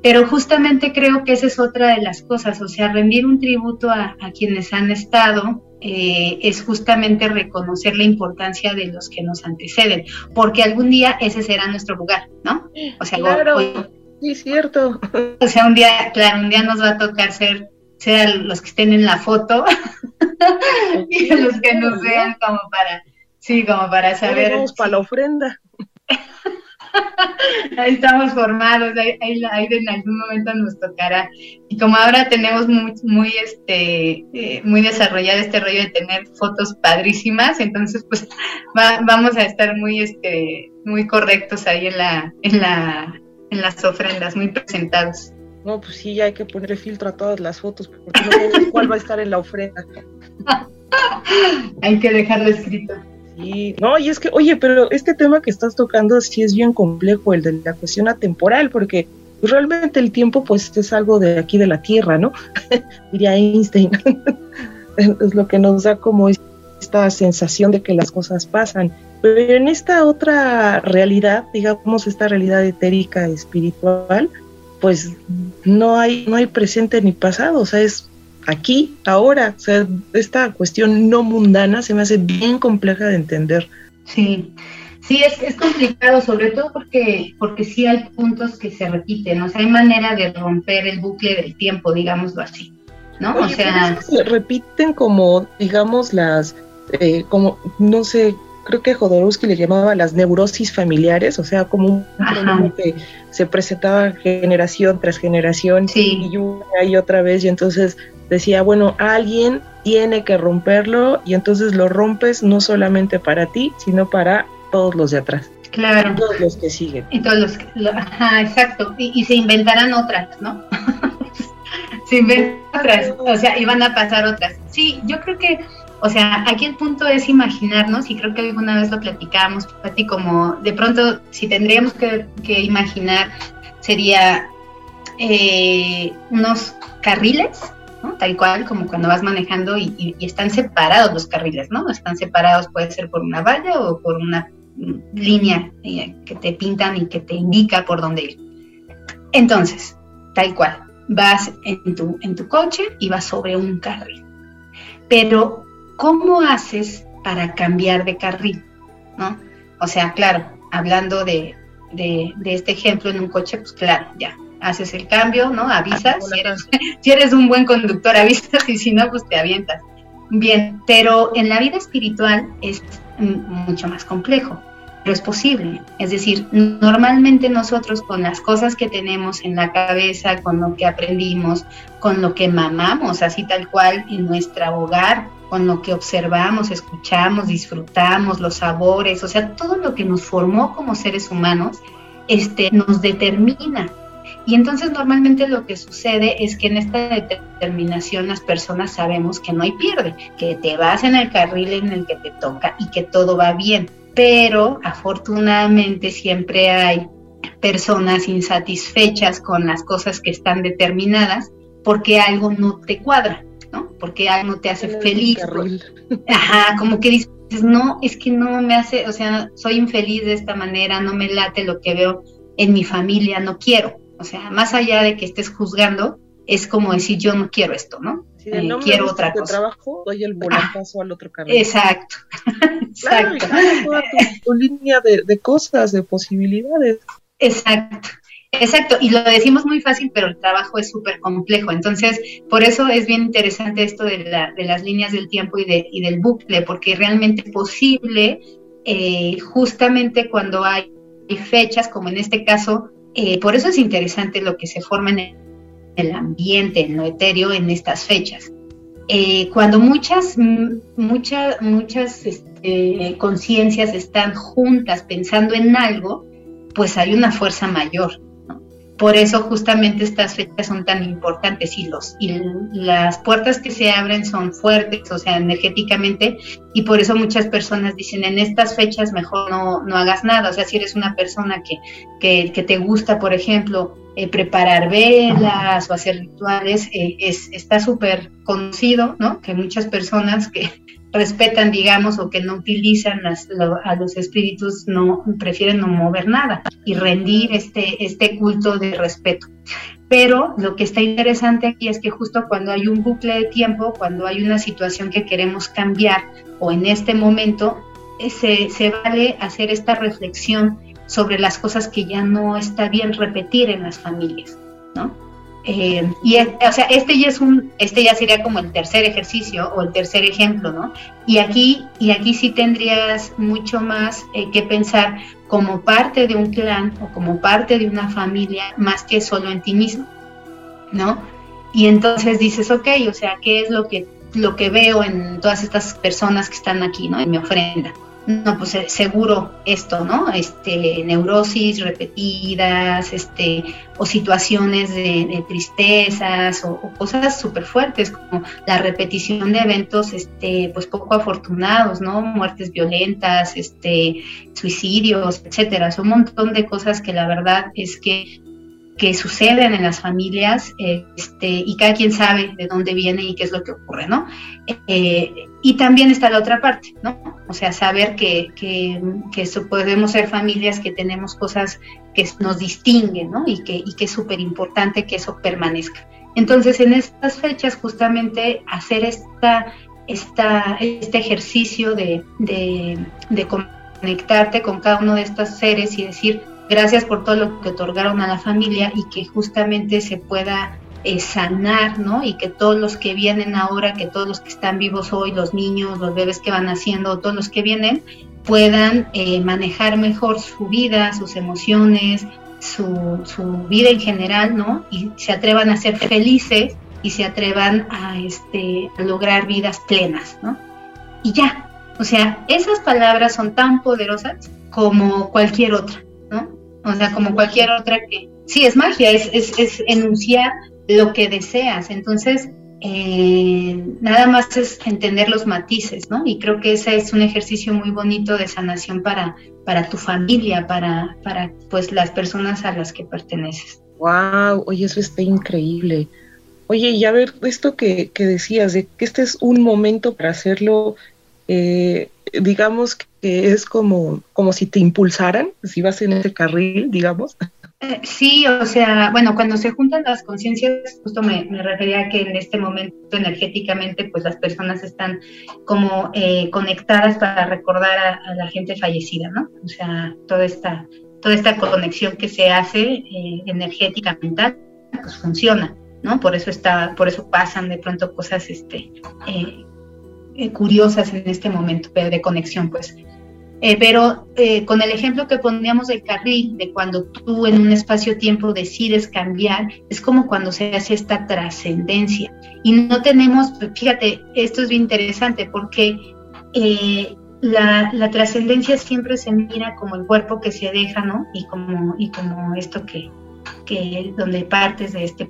Pero justamente creo que esa es otra de las cosas, o sea, rendir un tributo a, a quienes han estado eh, es justamente reconocer la importancia de los que nos anteceden, porque algún día ese será nuestro lugar, ¿no? O sea, claro, sí, cierto. O sea, un día, claro, un día nos va a tocar ser, ser los que estén en la foto y los que nos vean como para, sí, como para saber. Vamos para la ofrenda. ahí estamos formados, ahí, en algún momento nos tocará. Y como ahora tenemos muy, muy, este, eh, muy desarrollado este rollo de tener fotos padrísimas, entonces pues vamos a estar muy, este, muy correctos ahí en la, en la, en las ofrendas, muy presentados. No, pues sí, ya hay que poner filtro a todas las fotos, porque no sabemos cuál va a estar en la ofrenda. hay que dejarlo escrito. Sí, no, y es que, oye, pero este tema que estás tocando sí es bien complejo, el de la cuestión atemporal, porque realmente el tiempo pues es algo de aquí de la Tierra, ¿no? Diría Einstein. es lo que nos da como esta sensación de que las cosas pasan. Pero en esta otra realidad, digamos, esta realidad etérica, espiritual, pues no hay, no hay presente ni pasado, o sea, es aquí, ahora. O sea, esta cuestión no mundana se me hace bien compleja de entender. Sí, sí, es, es complicado, sobre todo porque, porque sí hay puntos que se repiten, o sea, hay manera de romper el bucle del tiempo, digámoslo así. ¿no? o sea, se repiten como, digamos, las, eh, como, no sé, creo que Jodorowsky le llamaba las neurosis familiares, o sea, como un problema que se presentaba generación tras generación y una y otra vez, y entonces decía, bueno, alguien tiene que romperlo, y entonces lo rompes no solamente para ti, sino para todos los de atrás. Claro. todos los que siguen. Y todos los que, ajá, exacto. Y, se inventarán otras, ¿no? se inventan otras, o sea, y van a pasar otras. Sí, yo creo que o sea, aquí el punto es imaginarnos, y creo que alguna vez lo platicábamos, Pati, como de pronto, si tendríamos que, imaginar, sería eh, unos carriles, tal cual como cuando vas manejando y, están separados los carriles, ¿no? Están separados, puede ser por una valla o por una línea eh, que te pintan y que te indica por dónde ir. Entonces, tal cual, vas en tu, en tu coche y vas sobre un carril. Pero ¿cómo haces para cambiar de carril? ¿No? O sea, claro, hablando de, este ejemplo en un coche, pues claro, ya, haces el cambio, ¿no? Avisas, si eres, un buen conductor, avisas y si no, pues te avientas. Bien, pero en la vida espiritual es mucho más complejo. Es posible. Es decir, normalmente nosotros con las cosas que tenemos en la cabeza, con lo que aprendimos, con lo que mamamos, así tal cual en nuestro hogar, con lo que observamos, escuchamos, disfrutamos, los sabores, o sea, todo lo que nos formó como seres humanos, este, nos determina. Y entonces normalmente lo que sucede es que en esta determinación las personas sabemos que no hay pierde, que te vas en el carril en el que te toca y que todo va bien. Pero afortunadamente siempre hay personas insatisfechas con las cosas que están determinadas porque algo no te cuadra. ¿no? Porque algo no te hace feliz. Ajá, como que dices, no, es que no me hace, o sea, soy infeliz de esta manera, no me late lo que veo en mi familia, no quiero. O sea, más allá de que estés juzgando, es como decir, yo no quiero esto, ¿no? Eh, quiero otra cosa. trabajo, doy el volantazo al otro camino. Exacto. exacto. toda tu, línea de, de cosas, de posibilidades. Exacto. Exacto, y lo decimos muy fácil, pero el trabajo es súper complejo. Entonces, por eso es bien interesante esto de, la, de las líneas del tiempo y, de, y, del bucle, porque realmente es posible, eh, justamente cuando hay fechas, como en este caso, eh, por eso es interesante lo que se forma en el ambiente, en lo etéreo, en estas fechas. Eh, cuando muchas, muchas, muchas este, conciencias están juntas pensando en algo, pues hay una fuerza mayor. Por eso justamente estas fechas son tan importantes y, los, y las puertas que se abren son fuertes, o sea, energéticamente, y por eso muchas personas dicen, en estas fechas mejor no, no hagas nada, o sea, si eres una persona que, que te gusta, por ejemplo, eh, preparar velas o hacer rituales, eh, es, está súper conocido, ¿no? Que muchas personas que respetan, digamos, o que no utilizan a los espíritus, no prefieren no mover nada y rendir este, este culto de respeto. Pero lo que está interesante aquí es que justo cuando hay un bucle de tiempo, cuando hay una situación que queremos cambiar o en este momento, eh, se, se vale hacer esta reflexión sobre las cosas que ya no está bien repetir en las familias, ¿no? Eh, y o sea, este ya es un, este ya sería como el tercer ejercicio o el tercer ejemplo, ¿no? Y aquí, y aquí sí tendrías mucho más eh, que pensar como parte de un clan o como parte de una familia más que solo en ti mismo, ¿no? Y entonces dices, ok, o sea, ¿qué es lo que, lo que veo en todas estas personas que están aquí, ¿no? En mi ofrenda no, pues eh, seguro esto, ¿no? Este, neurosis repetidas, este, o situaciones de, tristezas, o, cosas súper fuertes, como la repetición de eventos, este, pues poco afortunados, ¿no? Muertes violentas, este, suicidios, etcétera. Son un montón de cosas que la verdad es que que suceden en las familias este, y cada quien sabe de dónde viene y qué es lo que ocurre, ¿no? Eh, y también está la otra parte, ¿no? O sea, saber que, que, podemos ser familias que tenemos cosas que nos distinguen, ¿no? Y que, y que es súper importante que eso permanezca. Entonces, en estas fechas, justamente hacer esta, esta, este ejercicio de, de, de conectarte con cada uno de estos seres y decir, gracias por todo lo que otorgaron a la familia y que justamente se pueda eh, sanar, ¿no? Y que todos los que vienen ahora, que todos los que están vivos hoy, los niños, los bebés que van haciendo, todos los que vienen, puedan eh, manejar mejor su vida, sus emociones, su, su, vida en general, ¿no? Y se atrevan a ser felices y se atrevan a, este, a lograr vidas plenas, ¿no? Y ya, o sea, esas palabras son tan poderosas como cualquier otra. O sea, como cualquier otra que... Sí, es magia, es, es, es enunciar lo que deseas. Entonces, eh, nada más es entender los matices, ¿no? Y creo que ese es un ejercicio muy bonito de sanación para, para tu familia, para, para pues las personas a las que perteneces. Wow, oye, eso está increíble. Oye, y a ver, esto que, que decías, de que este es un momento para hacerlo, eh, digamos que es como, como si te impulsaran, si vas en ese carril, digamos. Eh, sí, o sea, bueno, cuando se juntan las conciencias, justo me, refería a que en este momento energéticamente, pues las personas están como eh, conectadas para recordar a, la gente fallecida, ¿no? O sea, toda esta, toda esta conexión que se hace eh, energética mental, pues funciona, ¿no? Por eso está, por eso pasan de pronto cosas, este, curiosas en este momento de conexión, pues. Eh, pero eh, con el ejemplo que poníamos del carril, de cuando tú en un espacio-tiempo decides cambiar, es como cuando se hace esta trascendencia. Y no tenemos, fíjate, esto es bien interesante porque eh, la, la trascendencia siempre se mira como el cuerpo que se deja, ¿no? Y como, y como esto que, que donde partes de este.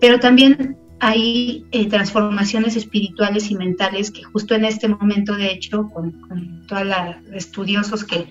Pero también hay eh, transformaciones espirituales y mentales que justo en este momento, de hecho, con, todos los estudiosos que,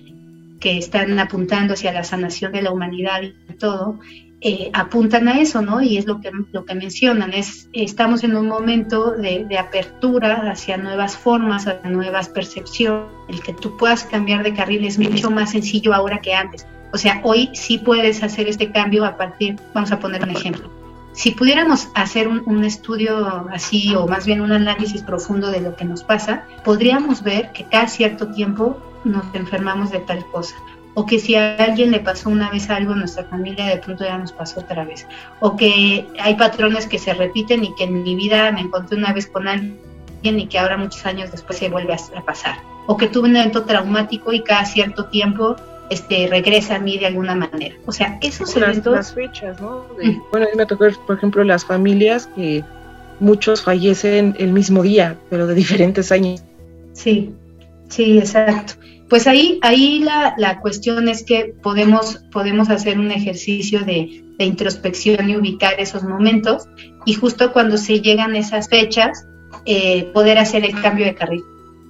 que, están apuntando hacia la sanación de la humanidad y todo, eh, apuntan a eso, ¿no? Y es lo que, lo que mencionan, es, estamos en un momento de, de apertura hacia nuevas formas, hacia nuevas percepciones. El que tú puedas cambiar de carril es mucho más sencillo ahora que antes. O sea, hoy sí puedes hacer este cambio a partir, vamos a poner un ejemplo si pudiéramos hacer un, estudio así o más bien un análisis profundo de lo que nos pasa, podríamos ver que cada cierto tiempo nos enfermamos de tal cosa. O que si a alguien le pasó una vez algo en nuestra familia, de pronto ya nos pasó otra vez. O que hay patrones que se repiten y que en mi vida me encontré una vez con alguien y que ahora muchos años después se vuelve a pasar. O que tuve un evento traumático y cada cierto tiempo este, regresa a mí de alguna manera. O sea, esos las, eventos... Las fechas, ¿no? Bueno, a mí me tocó, por ejemplo, las familias que muchos fallecen el mismo día, pero de diferentes años. Sí, sí, exacto. Pues ahí, ahí la, la cuestión es que podemos, podemos hacer un ejercicio de, de introspección y ubicar esos momentos y justo cuando se llegan esas fechas, eh, poder hacer el cambio de carril.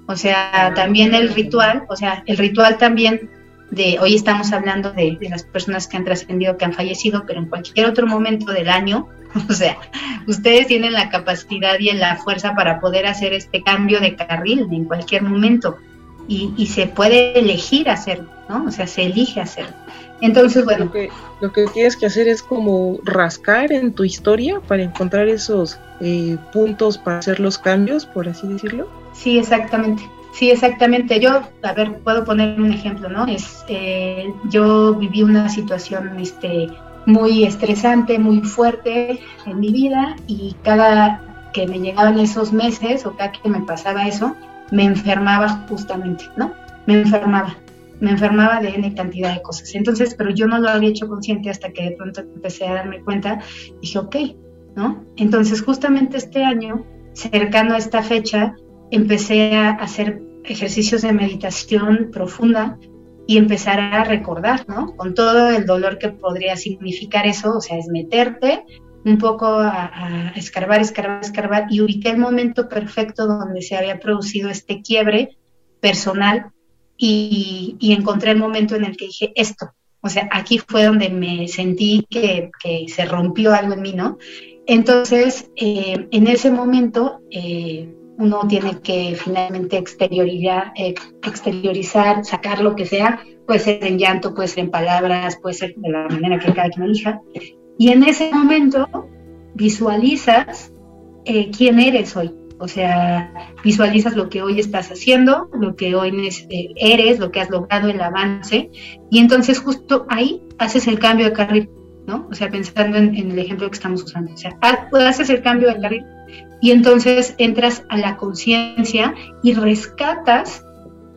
O sea, también el ritual, o sea, el ritual también de hoy estamos hablando de, las personas que han trascendido, que han fallecido, pero en cualquier otro momento del año, o sea, ustedes tienen la capacidad y la fuerza para poder hacer este cambio de carril en cualquier momento y, se puede elegir hacerlo, ¿no? O sea, se elige hacerlo. Entonces, bueno. Lo que, lo que tienes que hacer es como rascar en tu historia para encontrar esos eh, puntos para hacer los cambios, por así decirlo. Sí, exactamente. Sí, exactamente. Yo, a ver, puedo poner un ejemplo, ¿no? Es, eh, yo viví una situación este, muy estresante, muy fuerte en mi vida y cada que me llegaban esos meses o cada que me pasaba eso, me enfermaba justamente, ¿no? Me enfermaba, me enfermaba de N cantidad de cosas. Entonces, pero yo no lo había hecho consciente hasta que de pronto empecé a darme cuenta, dije, ok, ¿no? Entonces, justamente este año, cercano a esta fecha, empecé a hacer ejercicios de meditación profunda y empezar a recordar, ¿no? Con todo el dolor que podría significar eso, o sea, es meterte un poco a, escarbar, escarbar, escarbar y ubiqué el momento perfecto donde se había producido este quiebre personal y, encontré el momento en el que dije esto, o sea, aquí fue donde me sentí que, se rompió algo en mí, ¿no? Entonces, eh, en ese momento, eh, uno tiene que finalmente exteriorizar, eh, exteriorizar, sacar lo que sea, puede ser en llanto, puede ser en palabras, puede ser de la manera que cada quien elija. Y en ese momento visualizas eh, quién eres hoy. O sea, visualizas lo que hoy estás haciendo, lo que hoy eh, eres, lo que has logrado, el avance. Y entonces justo ahí haces el cambio de carril, ¿no? O sea, pensando en, el ejemplo que estamos usando. O sea, haces el cambio de carril y entonces entras a la conciencia y rescatas,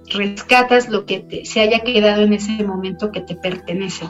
rescatas lo que se haya quedado en ese momento que te pertenece.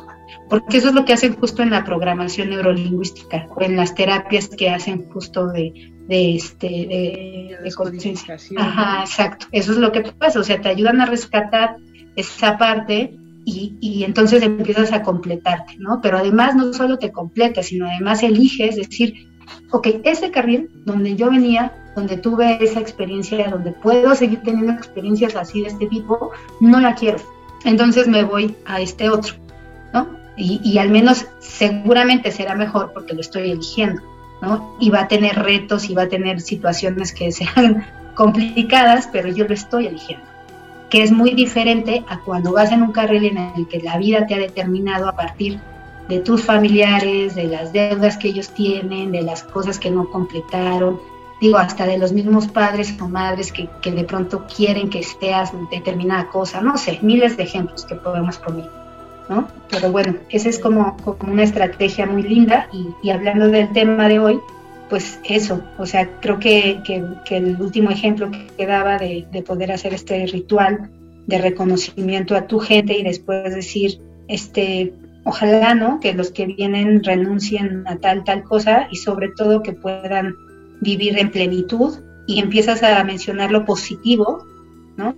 Porque eso es lo que hacen justo en la programación neurolingüística o en las terapias que hacen justo de, de este de, de conciencia. Ajá, exacto. Eso es lo que pasa. O sea, te ayudan a rescatar esa parte y, y, entonces empiezas a completarte, ¿no? Pero además no solo te completas, sino además eliges decir, ok, ese carril donde yo venía, donde tuve esa experiencia, donde puedo seguir teniendo experiencias así de este tipo, no la quiero. Entonces me voy a este otro, ¿no? Y, al menos seguramente será mejor porque lo estoy eligiendo, ¿no? Y va a tener retos y va a tener situaciones que sean complicadas, pero yo lo estoy eligiendo. Que es muy diferente a cuando vas en un carril en el que la vida te ha determinado a partir de tus familiares, de las deudas que ellos tienen, de las cosas que no completaron, digo, hasta de los mismos padres o madres que, de pronto quieren que seas determinada cosa, no sé, miles de ejemplos que podemos poner, ¿no? Pero bueno, esa es como, como una estrategia muy linda y, hablando del tema de hoy, pues eso, o sea, creo que, que, el último ejemplo que daba de, de poder hacer este ritual de reconocimiento a tu gente y después decir, este, ojalá, ¿no? Que los que vienen renuncien a tal, tal cosa y sobre todo que puedan vivir en plenitud y empiezas a mencionar lo positivo, ¿no?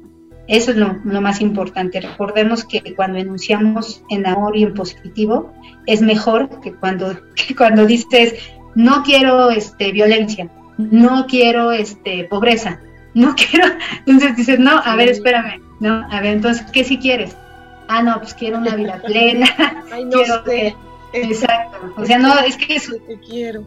Eso es lo, más importante. Recordemos que cuando enunciamos en amor y en positivo es mejor que cuando, que cuando dices no quiero este, violencia, no quiero este, pobreza, no quiero. Entonces dices, no, a ver, espérame, no, a ver, entonces, ¿qué si quieres? Ah, no, pues quiero una vida plena. Ay, no sé. exacto. O sea, no, es que es... Te quiero.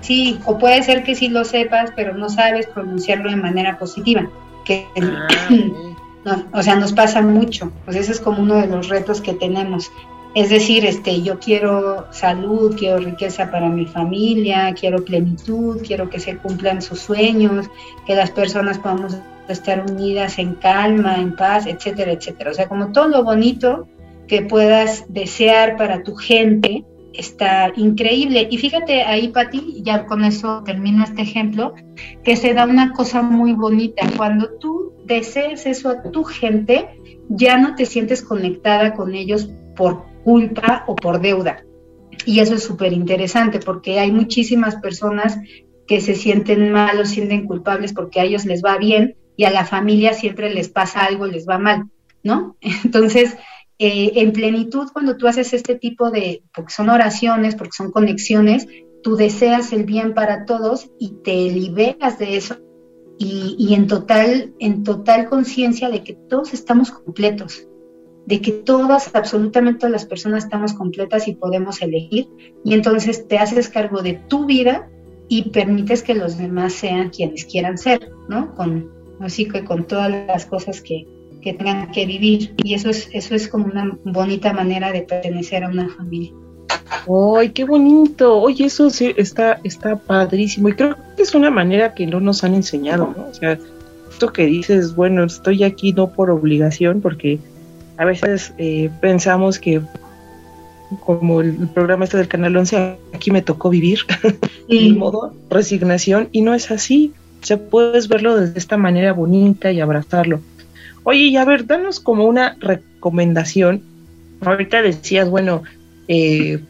Sí, o puede ser que sí lo sepas, pero no sabes pronunciarlo de manera positiva. Que, ah, o sea, nos pasa mucho. Pues ese es como uno de los retos que tenemos. Es decir, este, yo quiero salud, quiero riqueza para mi familia, quiero plenitud, quiero que se cumplan sus sueños, que las personas podamos estar unidas en calma, en paz, etcétera, etcétera. O sea, como todo lo bonito que puedas desear para tu gente está increíble. Y fíjate ahí, Pati, ya con eso termino este ejemplo, que se da una cosa muy bonita. Cuando tú desees eso a tu gente, ya no te sientes conectada con ellos por culpa o por deuda. Y eso es súper interesante porque hay muchísimas personas que se sienten mal o sienten culpables porque a ellos les va bien y a la familia siempre les pasa algo, les va mal, ¿no? Entonces, eh, en plenitud, cuando tú haces este tipo de, porque son oraciones, porque son conexiones, tú deseas el bien para todos y te liberas de eso y, y en total, en total conciencia de que todos estamos completos, de que todas, absolutamente todas las personas estamos completas y podemos elegir, y entonces te haces cargo de tu vida y permites que los demás sean quienes quieran ser, ¿no? Con, así que con todas las cosas que, tengan que vivir. Y eso es, eso es como una bonita manera de pertenecer a una familia. ¡Ay, qué bonito! Oye, eso sí está, está padrísimo. Y creo que es una manera que no nos han enseñado, ¿no? O sea, esto que dices, bueno, estoy aquí no por obligación, porque a veces eh, pensamos que como el, programa este del Canal 11, aquí me tocó vivir, sí. modo resignación, y no es así. O sea, puedes verlo de esta manera bonita y abrazarlo. Oye, a ver, danos como una recomendación. Ahorita decías, bueno, eh,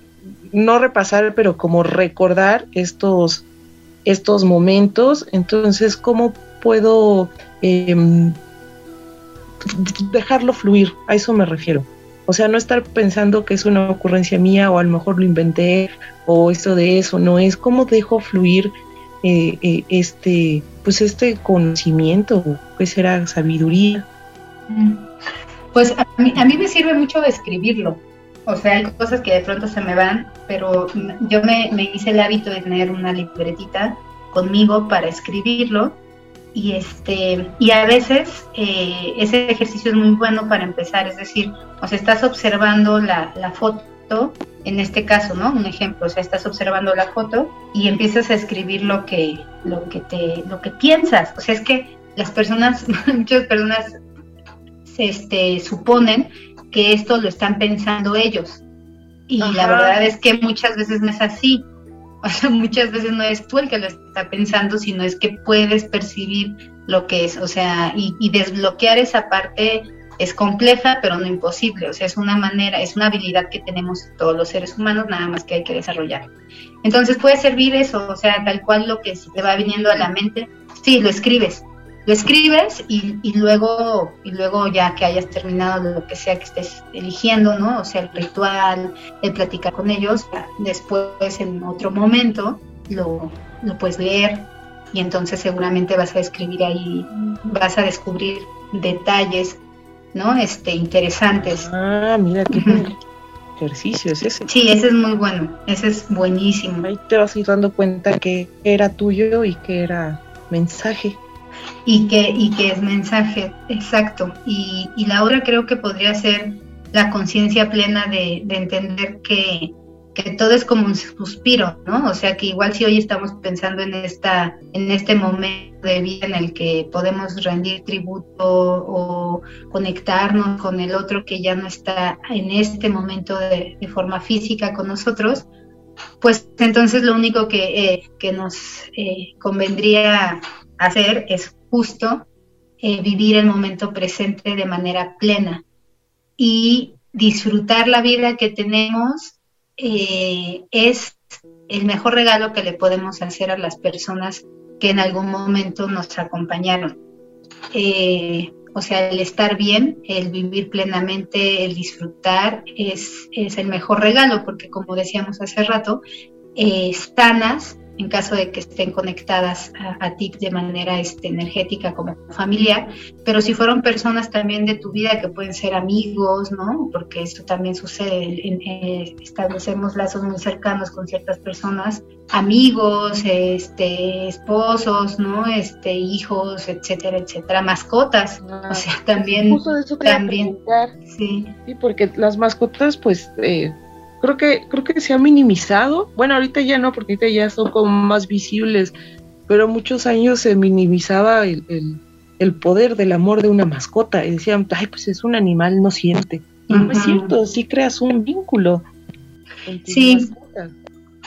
no repasar, pero como recordar estos, estos momentos. Entonces, ¿cómo puedo em, dejarlo fluir? A eso me refiero. O sea, no estar pensando que es una ocurrencia mía o a lo mejor lo inventé o esto de eso, no es cómo dejo fluir eh, eh, este, pues este conocimiento, que será sabiduría. Mm. Pues a mí, a mí me sirve mucho escribirlo. O sea, hay cosas que de pronto se me van, pero yo me, hice el hábito de tener una libretita conmigo para escribirlo y este y a veces eh, ese ejercicio es muy bueno para empezar es decir o sea estás observando la, la, foto en este caso, ¿no? Un ejemplo, o sea, estás observando la foto y empiezas a escribir lo que, lo que te, lo que piensas. O sea, es que las personas, muchas personas este, suponen que esto lo están pensando ellos. Y la verdad es que muchas veces no es así. O sea, muchas veces no es tú el que lo está pensando, sino es que puedes percibir lo que es, o sea, y, y desbloquear esa parte es compleja, pero no imposible. O sea, es una manera, es una habilidad que tenemos todos los seres humanos, nada más que hay que desarrollar. Entonces puede servir eso, o sea, tal cual lo que te va viniendo a la mente, sí, lo escribes. Lo escribes y, y luego y luego ya que hayas terminado lo que sea que estés eligiendo, ¿no? O sea, el ritual, el platicar con ellos, después en otro momento lo, lo puedes leer y entonces seguramente vas a escribir ahí, vas a descubrir detalles ¿no? Este, interesantes. Ah, mira qué ejercicio es ese. Sí, ese es muy bueno, ese es buenísimo. Ahí te vas a ir dando cuenta que era tuyo y que era mensaje. Y que, y que es mensaje, exacto. Y, y la otra creo que podría ser la conciencia plena de, de entender que, que todo es como un suspiro, ¿no? O sea que igual si hoy estamos pensando en esta, en este momento de vida en el que podemos rendir tributo o conectarnos con el otro que ya no está en este momento de, forma física con nosotros, pues entonces lo único que, eh, que nos eh, convendría hacer es justo eh, vivir el momento presente de manera plena y disfrutar la vida que tenemos eh, es el mejor regalo que le podemos hacer a las personas que en algún momento nos acompañaron. Eh, o sea, el estar bien, el vivir plenamente, el disfrutar es, es el mejor regalo, porque como decíamos hace rato, eh, en caso de que estén conectadas a, ti de manera este, energética como familiar, pero si fueron personas también de tu vida que pueden ser amigos, ¿no? Porque eso también sucede, eh, establecemos lazos muy cercanos con ciertas personas, amigos, este, esposos, ¿no? Este, hijos, etcétera, etcétera, mascotas, Ah, o sea, también, Justo de eso también, sí, Sí, porque las mascotas, pues, eh, creo que creo que se ha minimizado. Bueno, ahorita ya no, porque ahorita ya son como más visibles, pero muchos años se minimizaba el, el- el poder del amor de una mascota y decían, ay, pues es un animal, no siente. Y no es cierto, sí creas un vínculo. con tu Sí. mascota.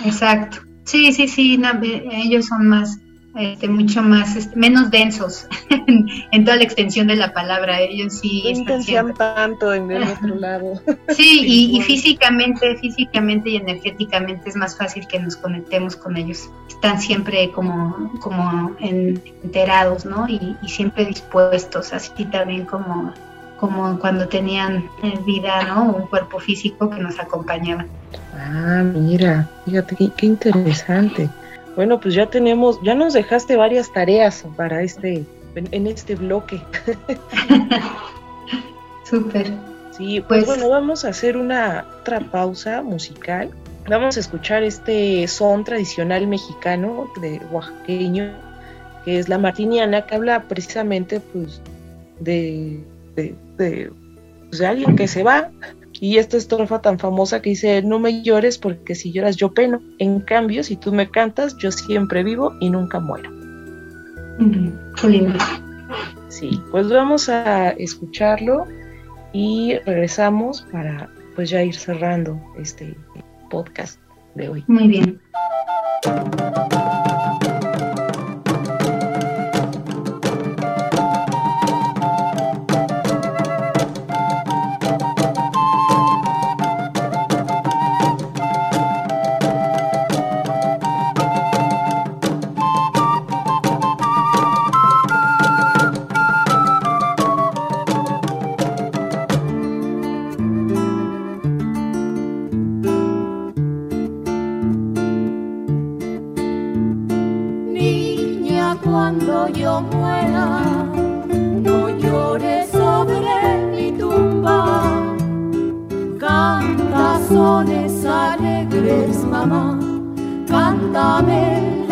Exacto. Sí, sí, sí, no, eh, ellos son más, este, mucho más, este, menos densos en, en toda la extensión de la palabra. Ellos sí No siempre- tanto en el otro lado. Sí, y, y físicamente, físicamente y energéticamente es más fácil que nos conectemos con ellos. Están siempre como, como en- enterados, ¿no? Y, y siempre dispuestos, así también como, como cuando tenían eh, vida, ¿no? Un cuerpo físico que nos acompañaba. Ah, mira, fíjate qué, qué interesante. Bueno, pues ya tenemos, ya nos dejaste varias tareas para este, en, en este bloque. Súper. Sí, pues, Pues- bueno, vamos a hacer una otra pausa musical. Vamos a escuchar este son tradicional mexicano de oaxaqueño, que es la martiniana, que habla precisamente pues de, de, de, pues, de alguien que se va. Y esta estrofa tan famosa que dice, no me llores porque si lloras yo peno. En cambio, si tú me cantas, yo siempre vivo y nunca muero. Qué lindo. Sí, pues vamos a escucharlo y regresamos para pues ya ir cerrando este podcast de hoy. Muy bien. Alegres, mamá, cántame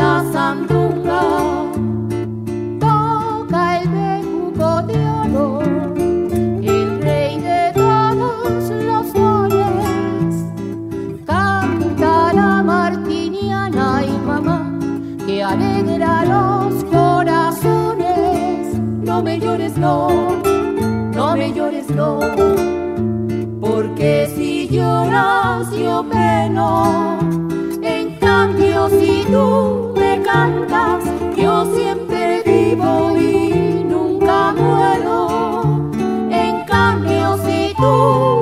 En cambio, si tú me cantas, yo siempre vivo y nunca muero. En cambio, si tú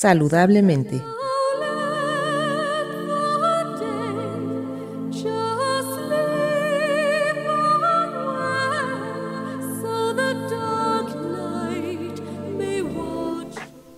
Saludablemente.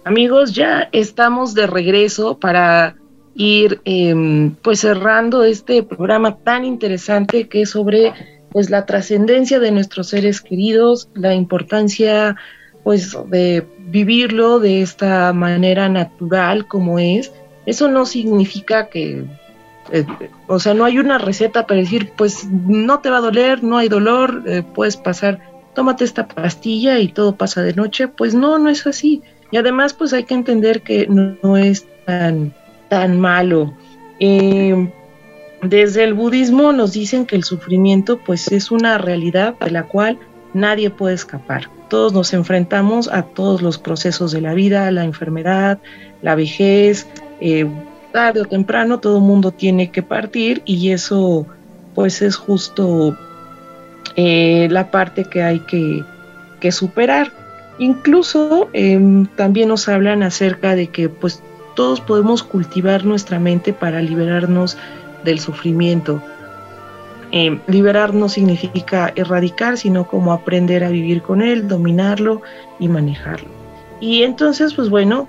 Amigos, ya estamos de regreso para ir em, pues cerrando este programa tan interesante que es sobre pues la trascendencia de nuestros seres queridos, la importancia pues de vivirlo de esta manera natural como es. Eso no significa que eh, o sea, no hay una receta para decir, pues no te va a doler, no hay dolor, eh, puedes pasar, tómate esta pastilla y todo pasa de noche. Pues no, no es así. Y además, pues hay que entender que no, es tan, tan malo. Eh, desde el budismo nos dicen que el sufrimiento pues es una realidad de la cual nadie puede escapar. Todos nos enfrentamos a todos los procesos de la vida, la enfermedad, la vejez, eh, tarde o temprano todo el mundo tiene que partir y eso pues es justo eh, la parte que hay que, que superar. Incluso eh, también nos hablan acerca de que pues todos podemos cultivar nuestra mente para liberarnos del sufrimiento. Eh, liberar no significa erradicar, sino como aprender a vivir con él, dominarlo y manejarlo. Y entonces, pues bueno,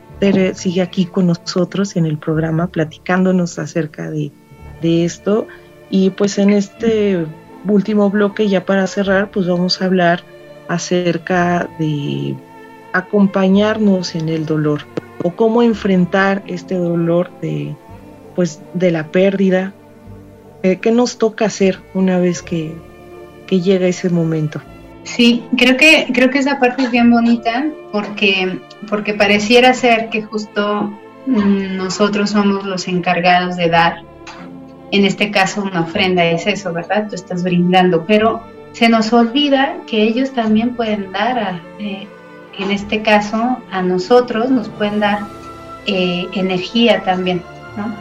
sigue aquí con nosotros en el programa platicándonos acerca de, de esto. Y pues en este último bloque, ya para cerrar, pues vamos a hablar acerca de acompañarnos en el dolor o cómo enfrentar este dolor de pues de la pérdida eh, qué nos toca hacer una vez que, llega ese momento Sí, creo que, creo que esa parte es bien bonita porque, porque pareciera ser que justo mm, nosotros somos los encargados de dar, en este caso una ofrenda es eso, ¿verdad? Tú estás brindando, pero se nos olvida que ellos también pueden dar, a, eh, en este caso a nosotros, nos pueden dar eh, energía también, ¿no?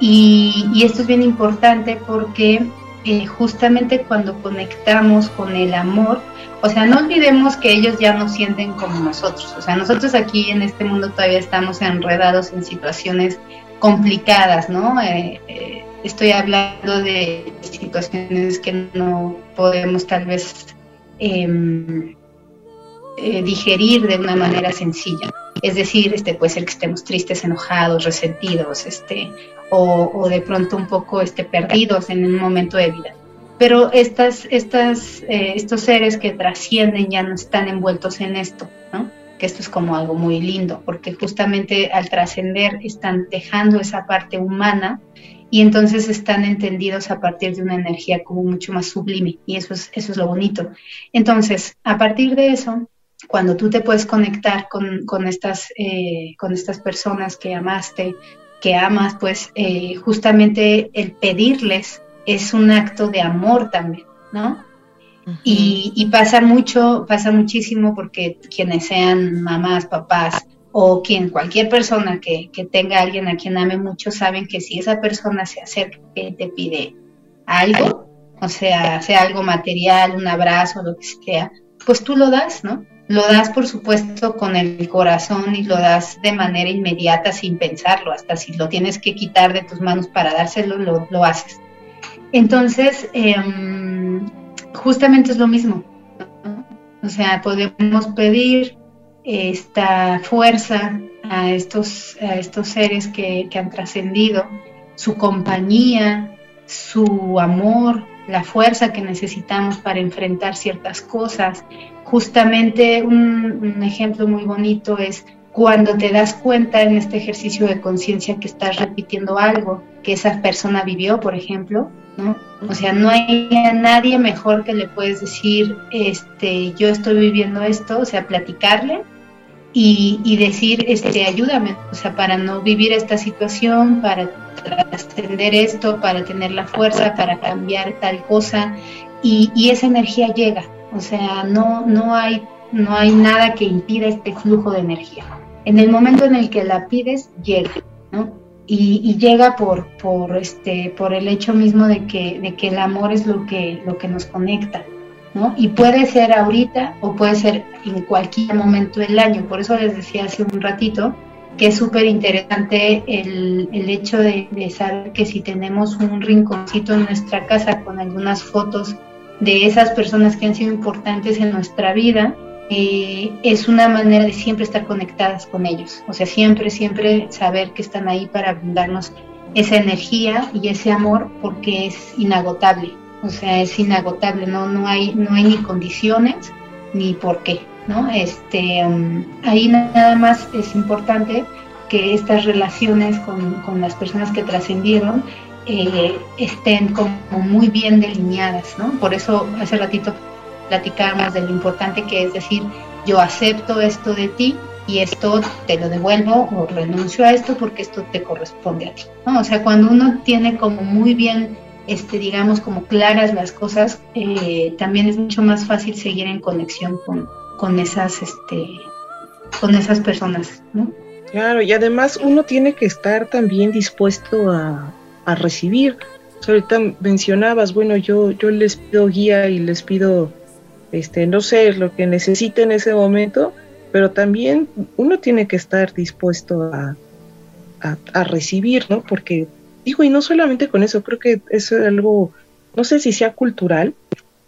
Y, esto es bien importante porque eh, justamente cuando conectamos con el amor, o sea, no olvidemos que ellos ya no sienten como nosotros, o sea, nosotros aquí en este mundo todavía estamos enredados en situaciones complicadas, ¿no? Eh, eh, estoy hablando de situaciones que no podemos tal vez em, digerir de una manera sencilla. Es decir, este, puede ser que estemos tristes, enojados, resentidos, este, o, o, de pronto un poco este, perdidos en un momento de vida. Pero estas, estas, eh, estos seres que trascienden ya no están envueltos en esto, ¿no? que esto es como algo muy lindo, porque justamente al trascender están dejando esa parte humana y entonces están entendidos a partir de una energía como mucho más sublime y eso es, eso es lo bonito. Entonces, a partir de eso, cuando tú te puedes conectar con, con estas, eh, con estas personas que amaste, que amas, pues eh, justamente el pedirles es un acto de amor también, ¿no? Uh -huh. y, y, pasa mucho, pasa muchísimo porque quienes sean mamás, papás o quien, cualquier persona que, que tenga a alguien a quien ame mucho, saben que si esa persona se acerca y te pide algo, o sea, sea algo material, un abrazo, lo que sea, pues tú lo das, ¿no? Lo das, por supuesto, con el corazón y lo das de manera inmediata sin pensarlo, hasta si lo tienes que quitar de tus manos para dárselo, lo, lo haces. Entonces, eh, justamente es lo mismo. O sea, podemos pedir esta fuerza a estos, a estos seres que, que han trascendido, su compañía, su amor, la fuerza que necesitamos para enfrentar ciertas cosas. Justamente un, ejemplo muy bonito es cuando te das cuenta en este ejercicio de conciencia que estás repitiendo algo que esa persona vivió, por ejemplo, ¿no? O sea, no hay a nadie mejor que le puedes decir, este, yo estoy viviendo esto, o sea, platicarle y, decir, este, ayúdame, o sea, para no vivir esta situación, para trascender esto, para tener la fuerza, para cambiar tal cosa, y, esa energía llega, o sea, no, no, hay, no hay nada que impida este flujo de energía. En el momento en el que la pides, llega, ¿no? Y, llega por, por, este, por el hecho mismo de que, de que el amor es lo que, lo que nos conecta. Y puede ser ahorita o puede ser en cualquier momento del año. Por eso les decía hace un ratito que es súper interesante el, el, hecho de, saber que si tenemos un rinconcito en nuestra casa con algunas fotos de esas personas que han sido importantes en nuestra vida, eh, es una manera de siempre estar conectadas con ellos. O sea, siempre, siempre saber que están ahí para brindarnos esa energía y ese amor porque es inagotable o sea, es inagotable, no, no, hay, no hay ni condiciones ni por qué, ¿no? Este, um, ahí nada más es importante que estas relaciones con, las personas que trascendieron eh, estén como muy bien delineadas, ¿no? Por eso hace ratito platicábamos de lo importante que es decir, yo acepto esto de ti y esto te lo devuelvo o renuncio a esto porque esto te corresponde a ti, ¿no? O sea, cuando uno tiene como muy bien este, digamos, como claras las cosas, eh, también es mucho más fácil seguir en conexión con, con esas, este, con esas personas, ¿no? Claro, y además uno tiene que estar también dispuesto a, a recibir. ahorita mencionabas, bueno, yo, yo les pido guía y les pido, este, no sé, lo que necesite en ese momento, pero también uno tiene que estar dispuesto a, a, a recibir, ¿no? Porque digo, y no solamente con eso, creo que es algo, no sé si sea cultural,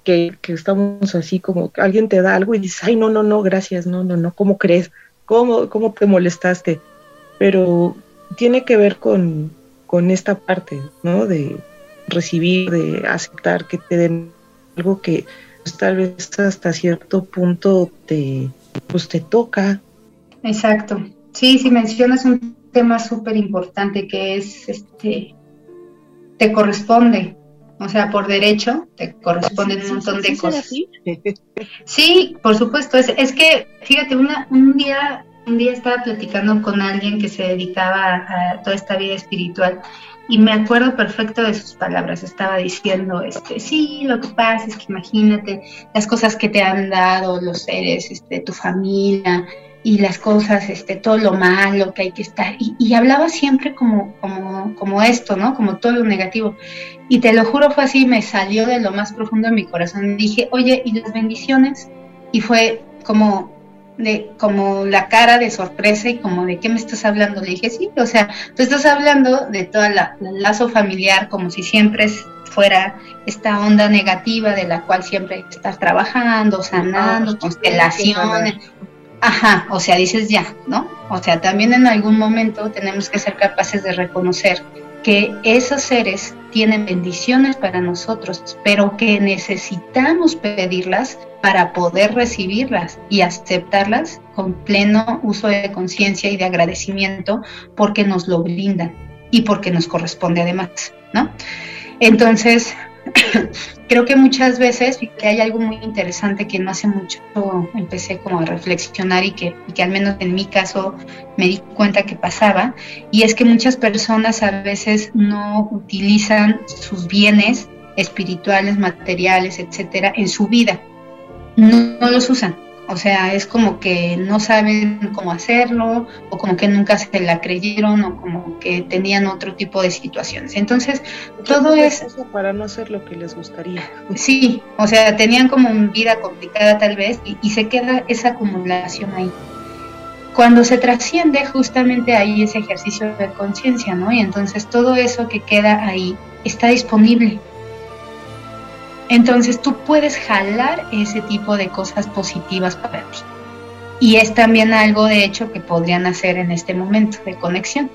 que, estamos así como alguien te da algo y dices, ay, no, no, no, gracias, no, no, no, ¿cómo crees? ¿Cómo, cómo te molestaste? Pero tiene que ver con, con esta parte, ¿no? De recibir, de aceptar que te den algo que pues, tal vez hasta cierto punto te, pues, te toca. Exacto. Sí, si mencionas un tema súper importante que es, este, te corresponde, o sea, por derecho, te corresponde un montón de cosas. Sí, por supuesto, es, es que, fíjate, una, un día un día estaba platicando con alguien que se dedicaba a, toda esta vida espiritual y me acuerdo perfecto de sus palabras. Estaba diciendo, este, sí, lo que pasa es que imagínate las cosas que te han dado los seres, este, tu familia, y las cosas, este, todo lo malo que hay que estar. Y, hablaba siempre como, como, como esto, ¿no? Como todo lo negativo. Y te lo juro, fue así, me salió de lo más profundo de mi corazón. Dije, oye, ¿y las bendiciones? Y fue como, de, como la cara de sorpresa y como de qué me estás hablando. Le dije, sí, o sea, tú estás hablando de toda la, lazo familiar como si siempre fuera esta onda negativa de la cual siempre hay que estar trabajando, sanando, constelaciones. Ajá, o sea, dices ya, ¿no? O sea, también en algún momento tenemos que ser capaces de reconocer que esos seres tienen bendiciones para nosotros, pero que necesitamos pedirlas para poder recibirlas y aceptarlas con pleno uso de conciencia y de agradecimiento porque nos lo brindan y porque nos corresponde además, ¿no? Entonces, creo que muchas veces, que hay algo muy interesante que no hace mucho empecé como a reflexionar y que, y que al menos en mi caso me di cuenta que pasaba, y es que muchas personas a veces no utilizan sus bienes espirituales, materiales, etcétera, en su vida. no los usan o sea, es como que no saben cómo hacerlo, o como que nunca se la creyeron, o como que tenían otro tipo de situaciones. Entonces, todo es... Para no hacer lo que les gustaría. Sí, o sea, tenían como una vida complicada tal vez, y, y se queda esa acumulación ahí. Cuando se trasciende, justamente ahí ese ejercicio de conciencia, ¿no? Y entonces todo eso que queda ahí está disponible entonces tú puedes jalar ese tipo de cosas positivas para ti. Y es también algo, de hecho, que podrían hacer en este momento de conexión,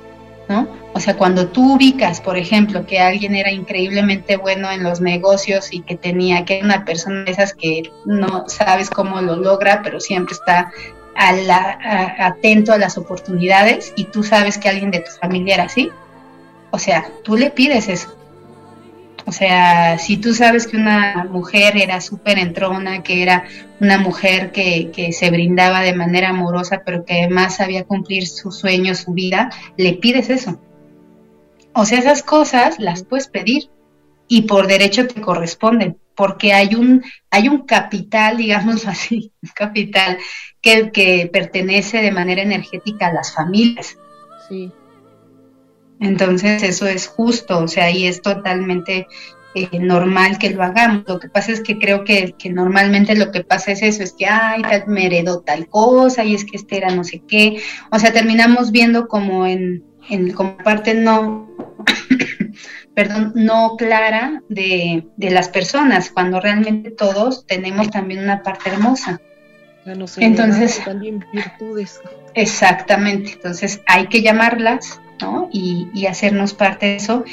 ¿no? O sea, cuando tú ubicas, por ejemplo, que alguien era increíblemente bueno en los negocios y que tenía, que una persona de esas que no sabes cómo lo logra, pero siempre está atento a las oportunidades y tú sabes que alguien de tu familia era así, o sea, tú le pides eso O sea, si tú sabes que una mujer era súper entrona, que era una mujer que, que, se brindaba de manera amorosa, pero que además sabía cumplir su sueño, su vida, le pides eso. O sea, esas cosas las puedes pedir y por derecho te corresponden, porque hay un, hay un capital, digámoslo así, un capital que, que pertenece de manera energética a las familias. Sí. Entonces eso es justo, o sea, y es totalmente eh, normal que lo hagamos. Lo que pasa es que creo que, que, normalmente lo que pasa es eso, es que, ay, me heredó tal cosa, y es que este era no sé qué. O sea, terminamos viendo como en, en como parte no, perdón, no clara de, de, las personas, cuando realmente todos tenemos también una parte hermosa. Entonces, también virtudes. Exactamente, entonces hay que llamarlas ¿no? Y, y, hacernos parte de eso.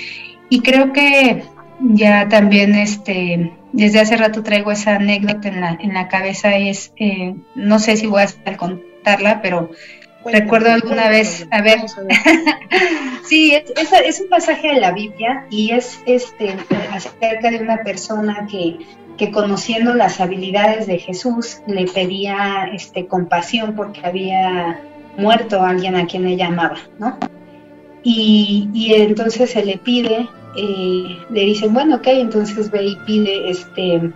Y creo que ya también este, desde hace rato traigo esa anécdota en la, en la cabeza, es, eh, no sé si voy a contarla, pero recuerdo alguna vez, a ver, sí, es, es, es, un pasaje de la Biblia y es este, acerca de una persona que, que conociendo las habilidades de Jesús le pedía este, compasión porque había muerto alguien a quien ella amaba, ¿no? Y, y entonces se le pide, eh, le dicen, bueno, ok, entonces ve y pide este,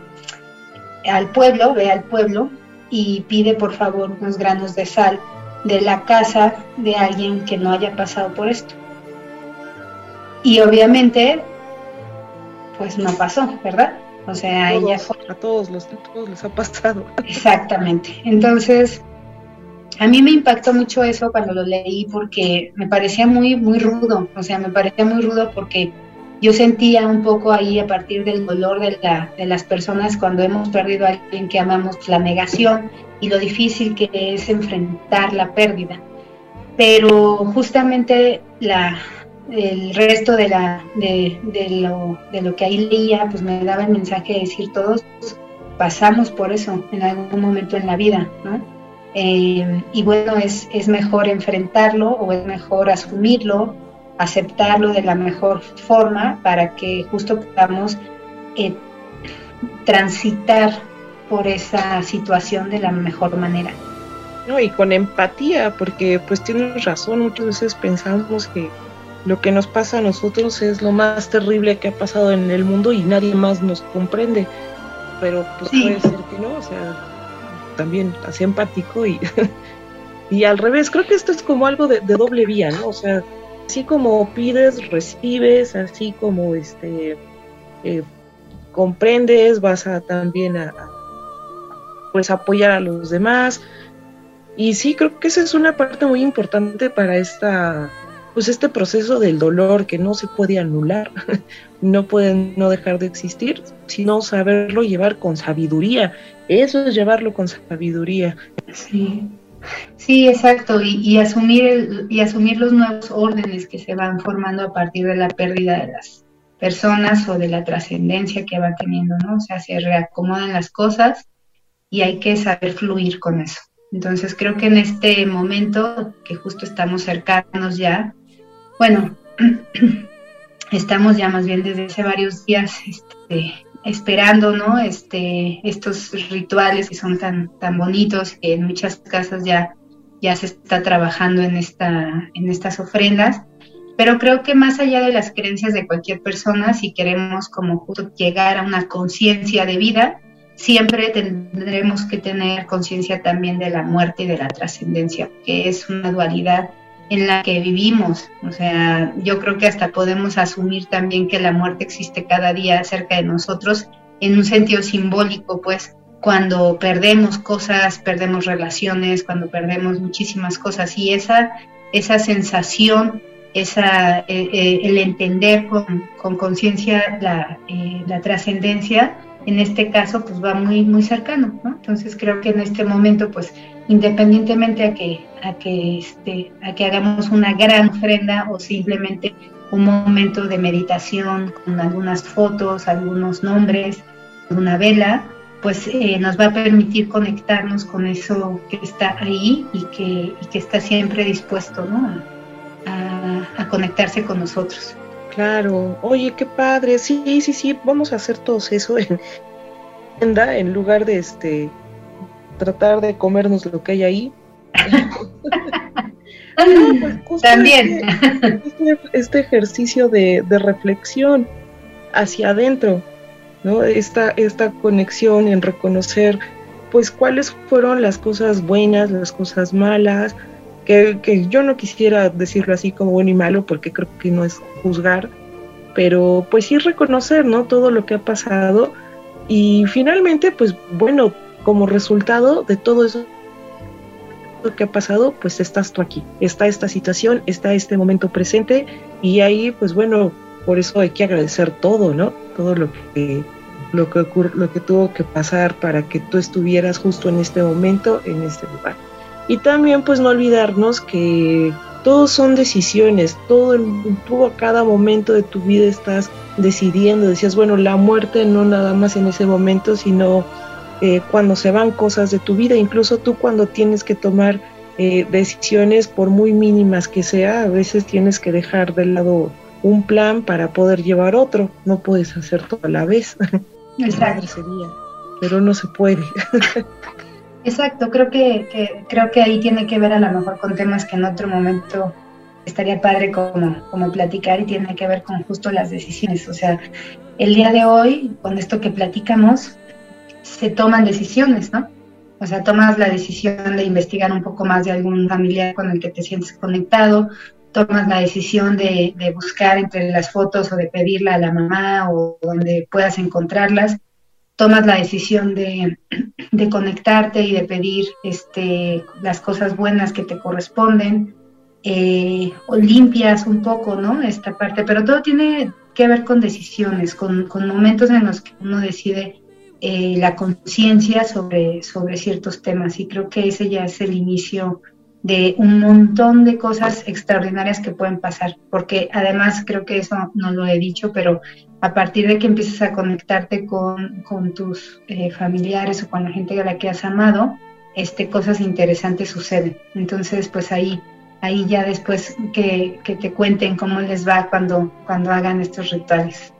al pueblo, ve al pueblo y pide por favor unos granos de sal de la casa de alguien que no haya pasado por esto. Y obviamente, pues no pasó, ¿verdad? O sea, todos, ella a todos los a todos les ha pasado. Exactamente. Entonces, a mí me impactó mucho eso cuando lo leí porque me parecía muy, muy rudo, o sea, me parecía muy rudo porque yo sentía un poco ahí a partir del dolor de, la, de las personas cuando hemos perdido a alguien que amamos, la negación y lo difícil que es enfrentar la pérdida. Pero justamente la, el resto de, la, de, de, lo, de lo que ahí leía, pues me daba el mensaje de decir, todos pasamos por eso en algún momento en la vida, ¿no? Eh, y bueno, es, es mejor enfrentarlo o es mejor asumirlo, aceptarlo de la mejor forma para que justo podamos eh, transitar por esa situación de la mejor manera. No, y con empatía, porque pues tienes razón, muchas veces pensamos que lo que nos pasa a nosotros es lo más terrible que ha pasado en el mundo y nadie más nos comprende, pero pues sí. puede ser que no, o sea, también así empático y, y al revés, creo que esto es como algo de, doble vía, ¿no? O sea, así como pides, recibes, así como este eh, comprendes, vas a también a, a, pues apoyar a los demás. Y sí, creo que esa es una parte muy importante para esta pues este proceso del dolor que no se puede anular, no puede no dejar de existir, sino saberlo llevar con sabiduría. Eso es llevarlo con sabiduría. Sí, sí exacto, y, asumir el, y asumir los nuevos órdenes que se van formando a partir de la pérdida de las personas o de la trascendencia que va teniendo, ¿no? O sea, se reacomodan las cosas y hay que saber fluir con eso. Entonces creo que en este momento, que justo estamos cercanos ya, bueno, estamos ya más bien desde hace varios días este, esperando, ¿no? Este, estos rituales que son tan, tan bonitos, que en muchas casas ya, ya se está trabajando en, esta, en estas ofrendas. Pero creo que más allá de las creencias de cualquier persona, si queremos como justo llegar a una conciencia de vida, siempre tendremos que tener conciencia también de la muerte y de la trascendencia, que es una dualidad en la que vivimos. O sea, yo creo que hasta podemos asumir también que la muerte existe cada día cerca de nosotros en un sentido simbólico, pues cuando perdemos cosas, perdemos relaciones, cuando perdemos muchísimas cosas y esa, esa sensación, esa, eh, eh, el entender con conciencia la, eh, la trascendencia, en este caso pues va muy, muy cercano, ¿no? Entonces creo que en este momento pues independientemente a que, a que, este, a que hagamos una gran ofrenda o simplemente un momento de meditación con algunas fotos, algunos nombres, una vela, pues eh, nos va a permitir conectarnos con eso que está ahí y que, que está siempre dispuesto ¿no? a, conectarse con nosotros. Claro, oye, qué padre, sí, sí, sí, vamos a hacer todo eso en, en lugar de este tratar de comernos lo que hay ahí. Pues, También. Este, este, ejercicio de, reflexión hacia adentro, ¿no? Esta, esta conexión en reconocer, pues, cuáles fueron las cosas buenas, las cosas malas, que, que yo no quisiera decirlo así como bueno y malo, porque creo que no es juzgar, pero pues sí reconocer, ¿no? Todo lo que ha pasado y finalmente, pues bueno, como resultado de todo eso que ha pasado, pues estás tú aquí, está esta situación, está este momento presente y ahí, pues bueno, por eso hay que agradecer todo, ¿no? Todo lo que lo que lo que tuvo que pasar para que tú estuvieras justo en este momento, en este lugar. Y también, pues no olvidarnos que todos son decisiones, todo tú a cada momento de tu vida estás decidiendo, decías, bueno, la muerte no nada más en ese momento, sino eh, cuando se van cosas de tu vida, incluso tú cuando tienes que tomar eh, decisiones, por muy mínimas que sea, a veces tienes que dejar de lado un plan para poder llevar otro, no puedes hacer todo a la vez. Exacto. pero no se puede. Exacto, creo que, creo que ahí tiene que ver a lo mejor con temas que en otro momento estaría padre como, como platicar y tiene que ver con justo las decisiones. O sea, el día de hoy, con esto que platicamos, se toman decisiones, ¿no? O sea, tomas la decisión de investigar un poco más de algún familiar con el que te sientes conectado, tomas la decisión de, de buscar entre las fotos o de pedirla a la mamá o donde puedas encontrarlas tomas la decisión de, conectarte y de pedir este, las cosas buenas que te corresponden, eh, o limpias un poco, ¿no? Esta parte, pero todo tiene que ver con decisiones, con, momentos en los que uno decide eh, la conciencia sobre, sobre ciertos temas y creo que ese ya es el inicio de un montón de cosas extraordinarias que pueden pasar, porque además creo que eso no lo he dicho, pero a partir de que empieces a conectarte con, con tus eh, familiares o con la gente a la que has amado, este, cosas interesantes suceden. Entonces, pues ahí, ahí ya después que, que te cuenten cómo les va cuando, cuando hagan estos rituales.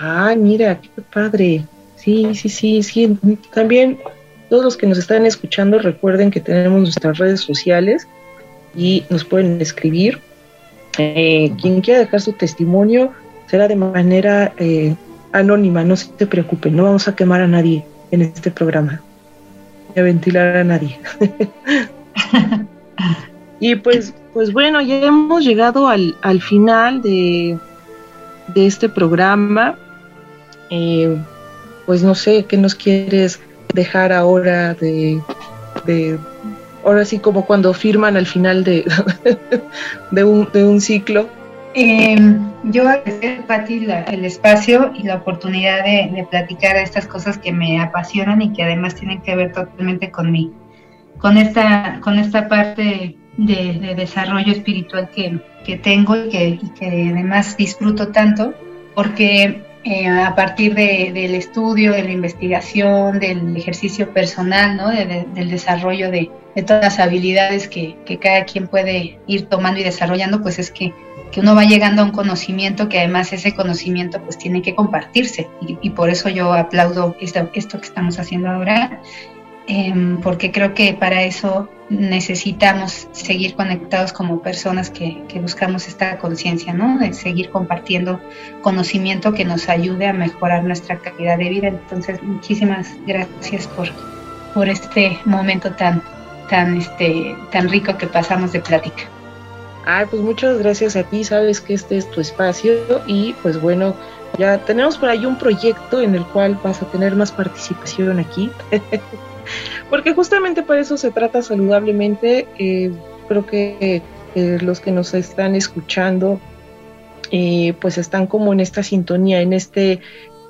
Ay, mira, qué padre. Sí, sí, sí, sí. También todos los que nos están escuchando recuerden que tenemos nuestras redes sociales y nos pueden escribir. Eh, quien quiera dejar su testimonio, será de manera eh, anónima, no se preocupen, no vamos a quemar a nadie en este programa, ni a ventilar a nadie. y pues, pues bueno, ya hemos llegado al, al final de, de este programa. Eh, pues no sé, ¿qué nos quieres dejar ahora de, de ahora sí como cuando firman al final de, de, un, de un ciclo? Eh, yo agradecer, Pati, el espacio y la oportunidad de, platicar estas cosas que me apasionan y que además tienen que ver totalmente con mí, con esta, con esta parte de, desarrollo espiritual que, tengo y que, además disfruto tanto, porque eh, a partir del estudio, de la investigación, del ejercicio personal, ¿no? del desarrollo de, todas las habilidades que, cada quien puede ir tomando y desarrollando, pues es que que uno va llegando a un conocimiento que además ese conocimiento pues tiene que compartirse y, por eso yo aplaudo esto que estamos haciendo ahora em, porque creo que para eso necesitamos seguir conectados como personas que, buscamos esta conciencia, ¿no? De seguir compartiendo conocimiento que nos ayude a mejorar nuestra calidad de vida. Entonces, muchísimas gracias por, por este momento tan, tan, este, tan rico que pasamos de plática. Ay, pues muchas gracias a ti, sabes que este es tu espacio y pues bueno, ya tenemos por ahí un proyecto en el cual vas a tener más participación aquí, porque justamente para eso se trata saludablemente. Eh, creo que eh, los que nos están escuchando, eh, pues están como en esta sintonía, en este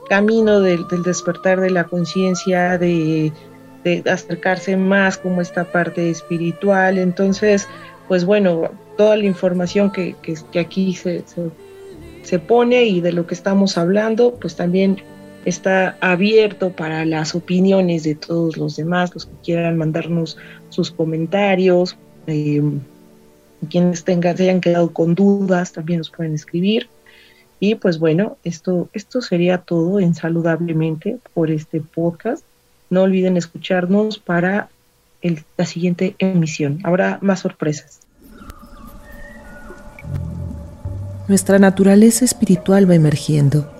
camino del, despertar de la conciencia, de, de acercarse más como esta parte espiritual. Entonces, pues bueno, toda la información que, aquí se, se, pone y de lo que estamos hablando, pues también está abierto para las opiniones de todos los demás, los que quieran mandarnos sus comentarios, eh, quienes tengan, se hayan quedado con dudas, también nos pueden escribir. Y pues bueno, esto, esto sería todo en Saludablemente por este podcast. No olviden escucharnos para la siguiente emisión. Habrá más sorpresas. Nuestra naturaleza espiritual va emergiendo.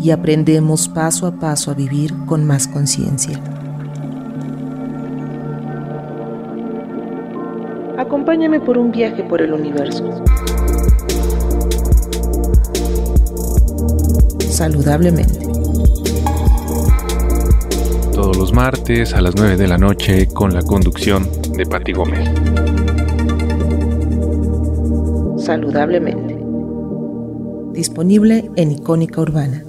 Y aprendemos paso a paso a vivir con más conciencia. Acompáñame por un viaje por el universo. Saludablemente. Todos los martes a las 9 de la noche con la conducción de Pati Gómez. Saludablemente. Disponible en Icónica Urbana.